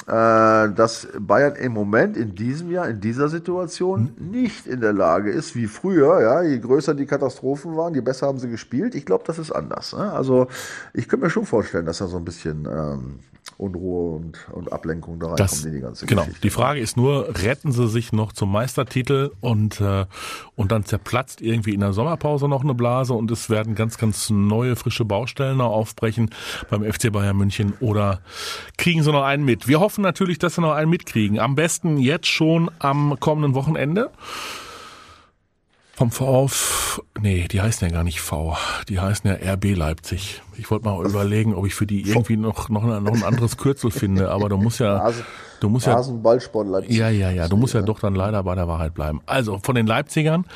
äh, dass Bayern im Moment in diesem Jahr, in dieser Situation hm? nicht in der Lage ist, wie früher, ja, je größer die Katastrophen waren, je besser haben sie gespielt. Ich glaube, das ist anders. Ne? Also ich könnte mir schon vorstellen, dass da so ein bisschen ähm, Unruhe und, und Ablenkung da reinkommt das, in die ganze
genau.
Geschichte.
Die Frage ist nur, retten sie sich noch zum Meistertitel und, äh, und dann zerplatzt irgendwie in der Sommerpause noch eine Blase und es werden ganz, ganz neue, frische Baustellen aufbrechen beim FC Bayern München oder kriegen sie noch einen mit? Wir hoffen natürlich, dass sie noch einen mitkriegen. Am besten jetzt schon am kommenden Wochenende vom VF, nee, die heißen ja gar nicht V, die heißen ja RB Leipzig. Ich wollte mal überlegen, ob ich für die irgendwie noch, noch, noch ein anderes Kürzel finde, aber du musst ja, du musst ja,
Leipzig.
Ja, ja, ja, du musst ja doch dann leider bei der Wahrheit bleiben. Also, von den Leipzigern,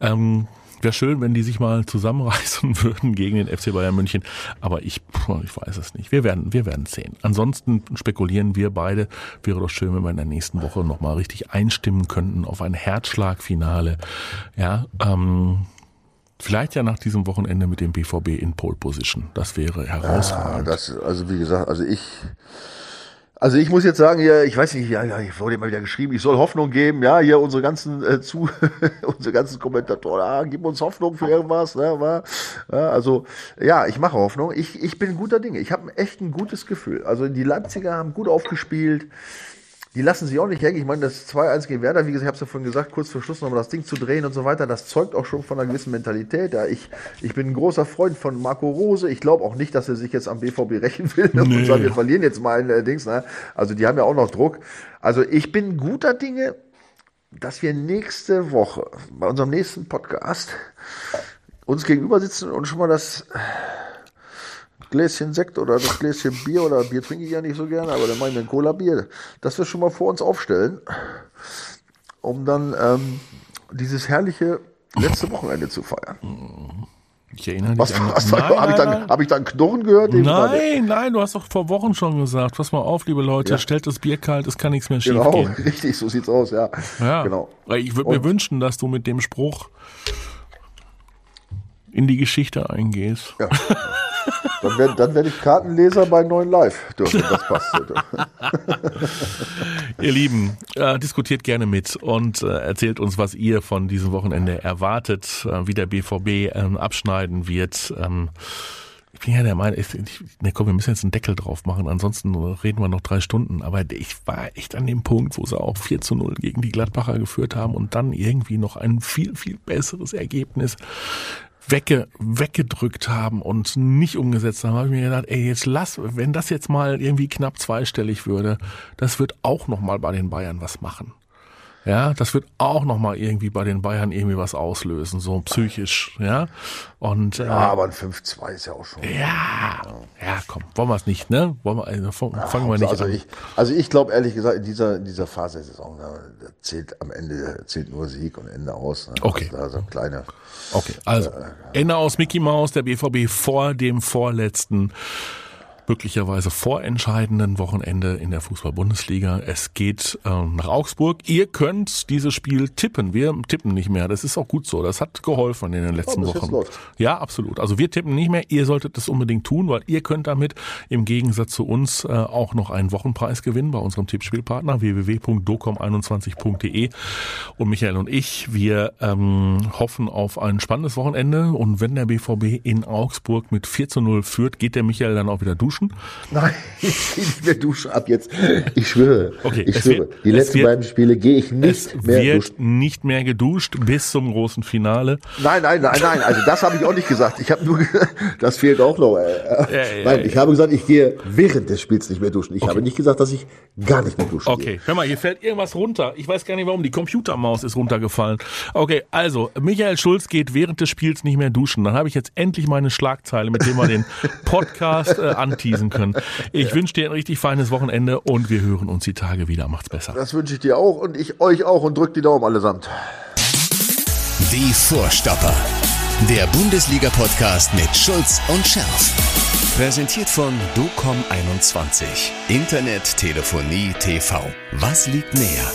ähm, Wäre schön, wenn die sich mal zusammenreißen würden gegen den FC Bayern München. Aber ich, ich weiß es nicht. Wir werden, wir werden sehen. Ansonsten spekulieren wir beide. Wäre doch schön, wenn wir in der nächsten Woche nochmal richtig einstimmen könnten auf ein Herzschlagfinale. Ja, ähm, Vielleicht ja nach diesem Wochenende mit dem BVB in Pole Position. Das wäre herausragend.
Ja, das, also wie gesagt, also ich, also ich muss jetzt sagen, ja, ich weiß nicht, ja, ja, ich wurde immer wieder geschrieben, ich soll Hoffnung geben, ja, hier unsere ganzen äh, zu, unsere ganzen Kommentatoren, ah, gib uns Hoffnung für irgendwas, ne, war, ja, also ja, ich mache Hoffnung. Ich, ich bin guter Dinge. Ich habe echt ein gutes Gefühl. Also die Leipziger haben gut aufgespielt die lassen sich auch nicht hängen. Ich meine, das 2-1 gegen Werder, wie gesagt, ich habe es ja vorhin gesagt, kurz vor Schluss nochmal das Ding zu drehen und so weiter, das zeugt auch schon von einer gewissen Mentalität. Ja, ich, ich bin ein großer Freund von Marco Rose. Ich glaube auch nicht, dass er sich jetzt am BVB rächen will nee. und sagen, wir verlieren jetzt mal ein äh, Dings. Ne? Also die haben ja auch noch Druck. Also ich bin guter Dinge, dass wir nächste Woche bei unserem nächsten Podcast uns gegenüber sitzen und schon mal das Gläschen Sekt oder das Gläschen Bier oder Bier trinke ich ja nicht so gerne, aber dann mache ich mir ein Cola-Bier, dass wir schon mal vor uns aufstellen, um dann ähm, dieses herrliche letzte Wochenende zu feiern.
Ich erinnere mich
was, an... Was, habe ich, dann, hab ich dann Knochen gehört?
Nein, nein, du hast doch vor Wochen schon gesagt, pass mal auf, liebe Leute, ja. stellt das Bier kalt, es kann nichts mehr schief
genau,
gehen.
richtig, so sieht's aus, ja.
Ja, genau. Ich würde mir wünschen, dass du mit dem Spruch in die Geschichte eingehst. Ja.
Dann werde dann werd ich Kartenleser bei Neuen Live dürfen, das passt.
ihr Lieben, äh, diskutiert gerne mit und äh, erzählt uns, was ihr von diesem Wochenende erwartet, äh, wie der BVB ähm, abschneiden wird. Ähm, ich bin ja der Meinung, ich, ich, ne, komm, wir müssen jetzt einen Deckel drauf machen, ansonsten reden wir noch drei Stunden. Aber ich war echt an dem Punkt, wo sie auch 4 zu 0 gegen die Gladbacher geführt haben und dann irgendwie noch ein viel, viel besseres Ergebnis wegge, weggedrückt haben und nicht umgesetzt haben, habe ich mir gedacht, ey, jetzt lass, wenn das jetzt mal irgendwie knapp zweistellig würde, das wird auch noch mal bei den Bayern was machen. Ja, das wird auch noch mal irgendwie bei den Bayern irgendwie was auslösen, so psychisch, ja. Und
ja, äh, aber ein 5-2 ist ja auch schon.
Ja, ja, komm, wollen wir es nicht, ne? Wollen wir, also, fangen ja, wir nicht
also
an.
Ich, also ich glaube ehrlich gesagt, in dieser in dieser Phase der Saison, da zählt am Ende zählt nur Sieg und Ende aus. Ne?
Okay.
Also, also kleine.
Okay, also äh, Ende aus Mickey Mouse, der BVB vor dem vorletzten möglicherweise vorentscheidenden Wochenende in der Fußball-Bundesliga. Es geht ähm, nach Augsburg. Ihr könnt dieses Spiel tippen. Wir tippen nicht mehr. Das ist auch gut so. Das hat geholfen in den letzten oh, Wochen. Ja, absolut. Also wir tippen nicht mehr. Ihr solltet es unbedingt tun, weil ihr könnt damit im Gegensatz zu uns äh, auch noch einen Wochenpreis gewinnen bei unserem Tippspielpartner www.docom21.de. Und Michael und ich, wir ähm, hoffen auf ein spannendes Wochenende. Und wenn der BVB in Augsburg mit 4 zu 0 führt, geht der Michael dann auch wieder duschen duschen?
Nein, ich gehe nicht mehr duschen ab jetzt. Ich schwöre.
Okay,
ich schwöre. Wird, Die letzten wird, beiden Spiele gehe ich nicht mehr
wird duschen. nicht mehr geduscht bis zum großen Finale.
Nein, nein, nein, nein. Also das habe ich auch nicht gesagt. Ich habe nur, das fehlt auch noch. Ja, ja, nein, ich habe gesagt, ich gehe während des Spiels nicht mehr duschen. Ich okay. habe nicht gesagt, dass ich gar nicht mehr duschen
Okay, gehe. hör mal, hier fällt irgendwas runter. Ich weiß gar nicht warum. Die Computermaus ist runtergefallen. Okay, also Michael Schulz geht während des Spiels nicht mehr duschen. Dann habe ich jetzt endlich meine Schlagzeile, mit dem wir den Podcast äh, anteasen anteasen können. Ich ja. wünsche dir ein richtig feines Wochenende und wir hören uns die Tage wieder. Macht's besser.
Das wünsche ich dir auch und ich euch auch und drückt die Daumen allesamt.
Die Vorstopper. Der Bundesliga-Podcast mit Schulz und Scherf. Präsentiert von DOCOM21. Internet, Telefonie, TV. Was liegt näher?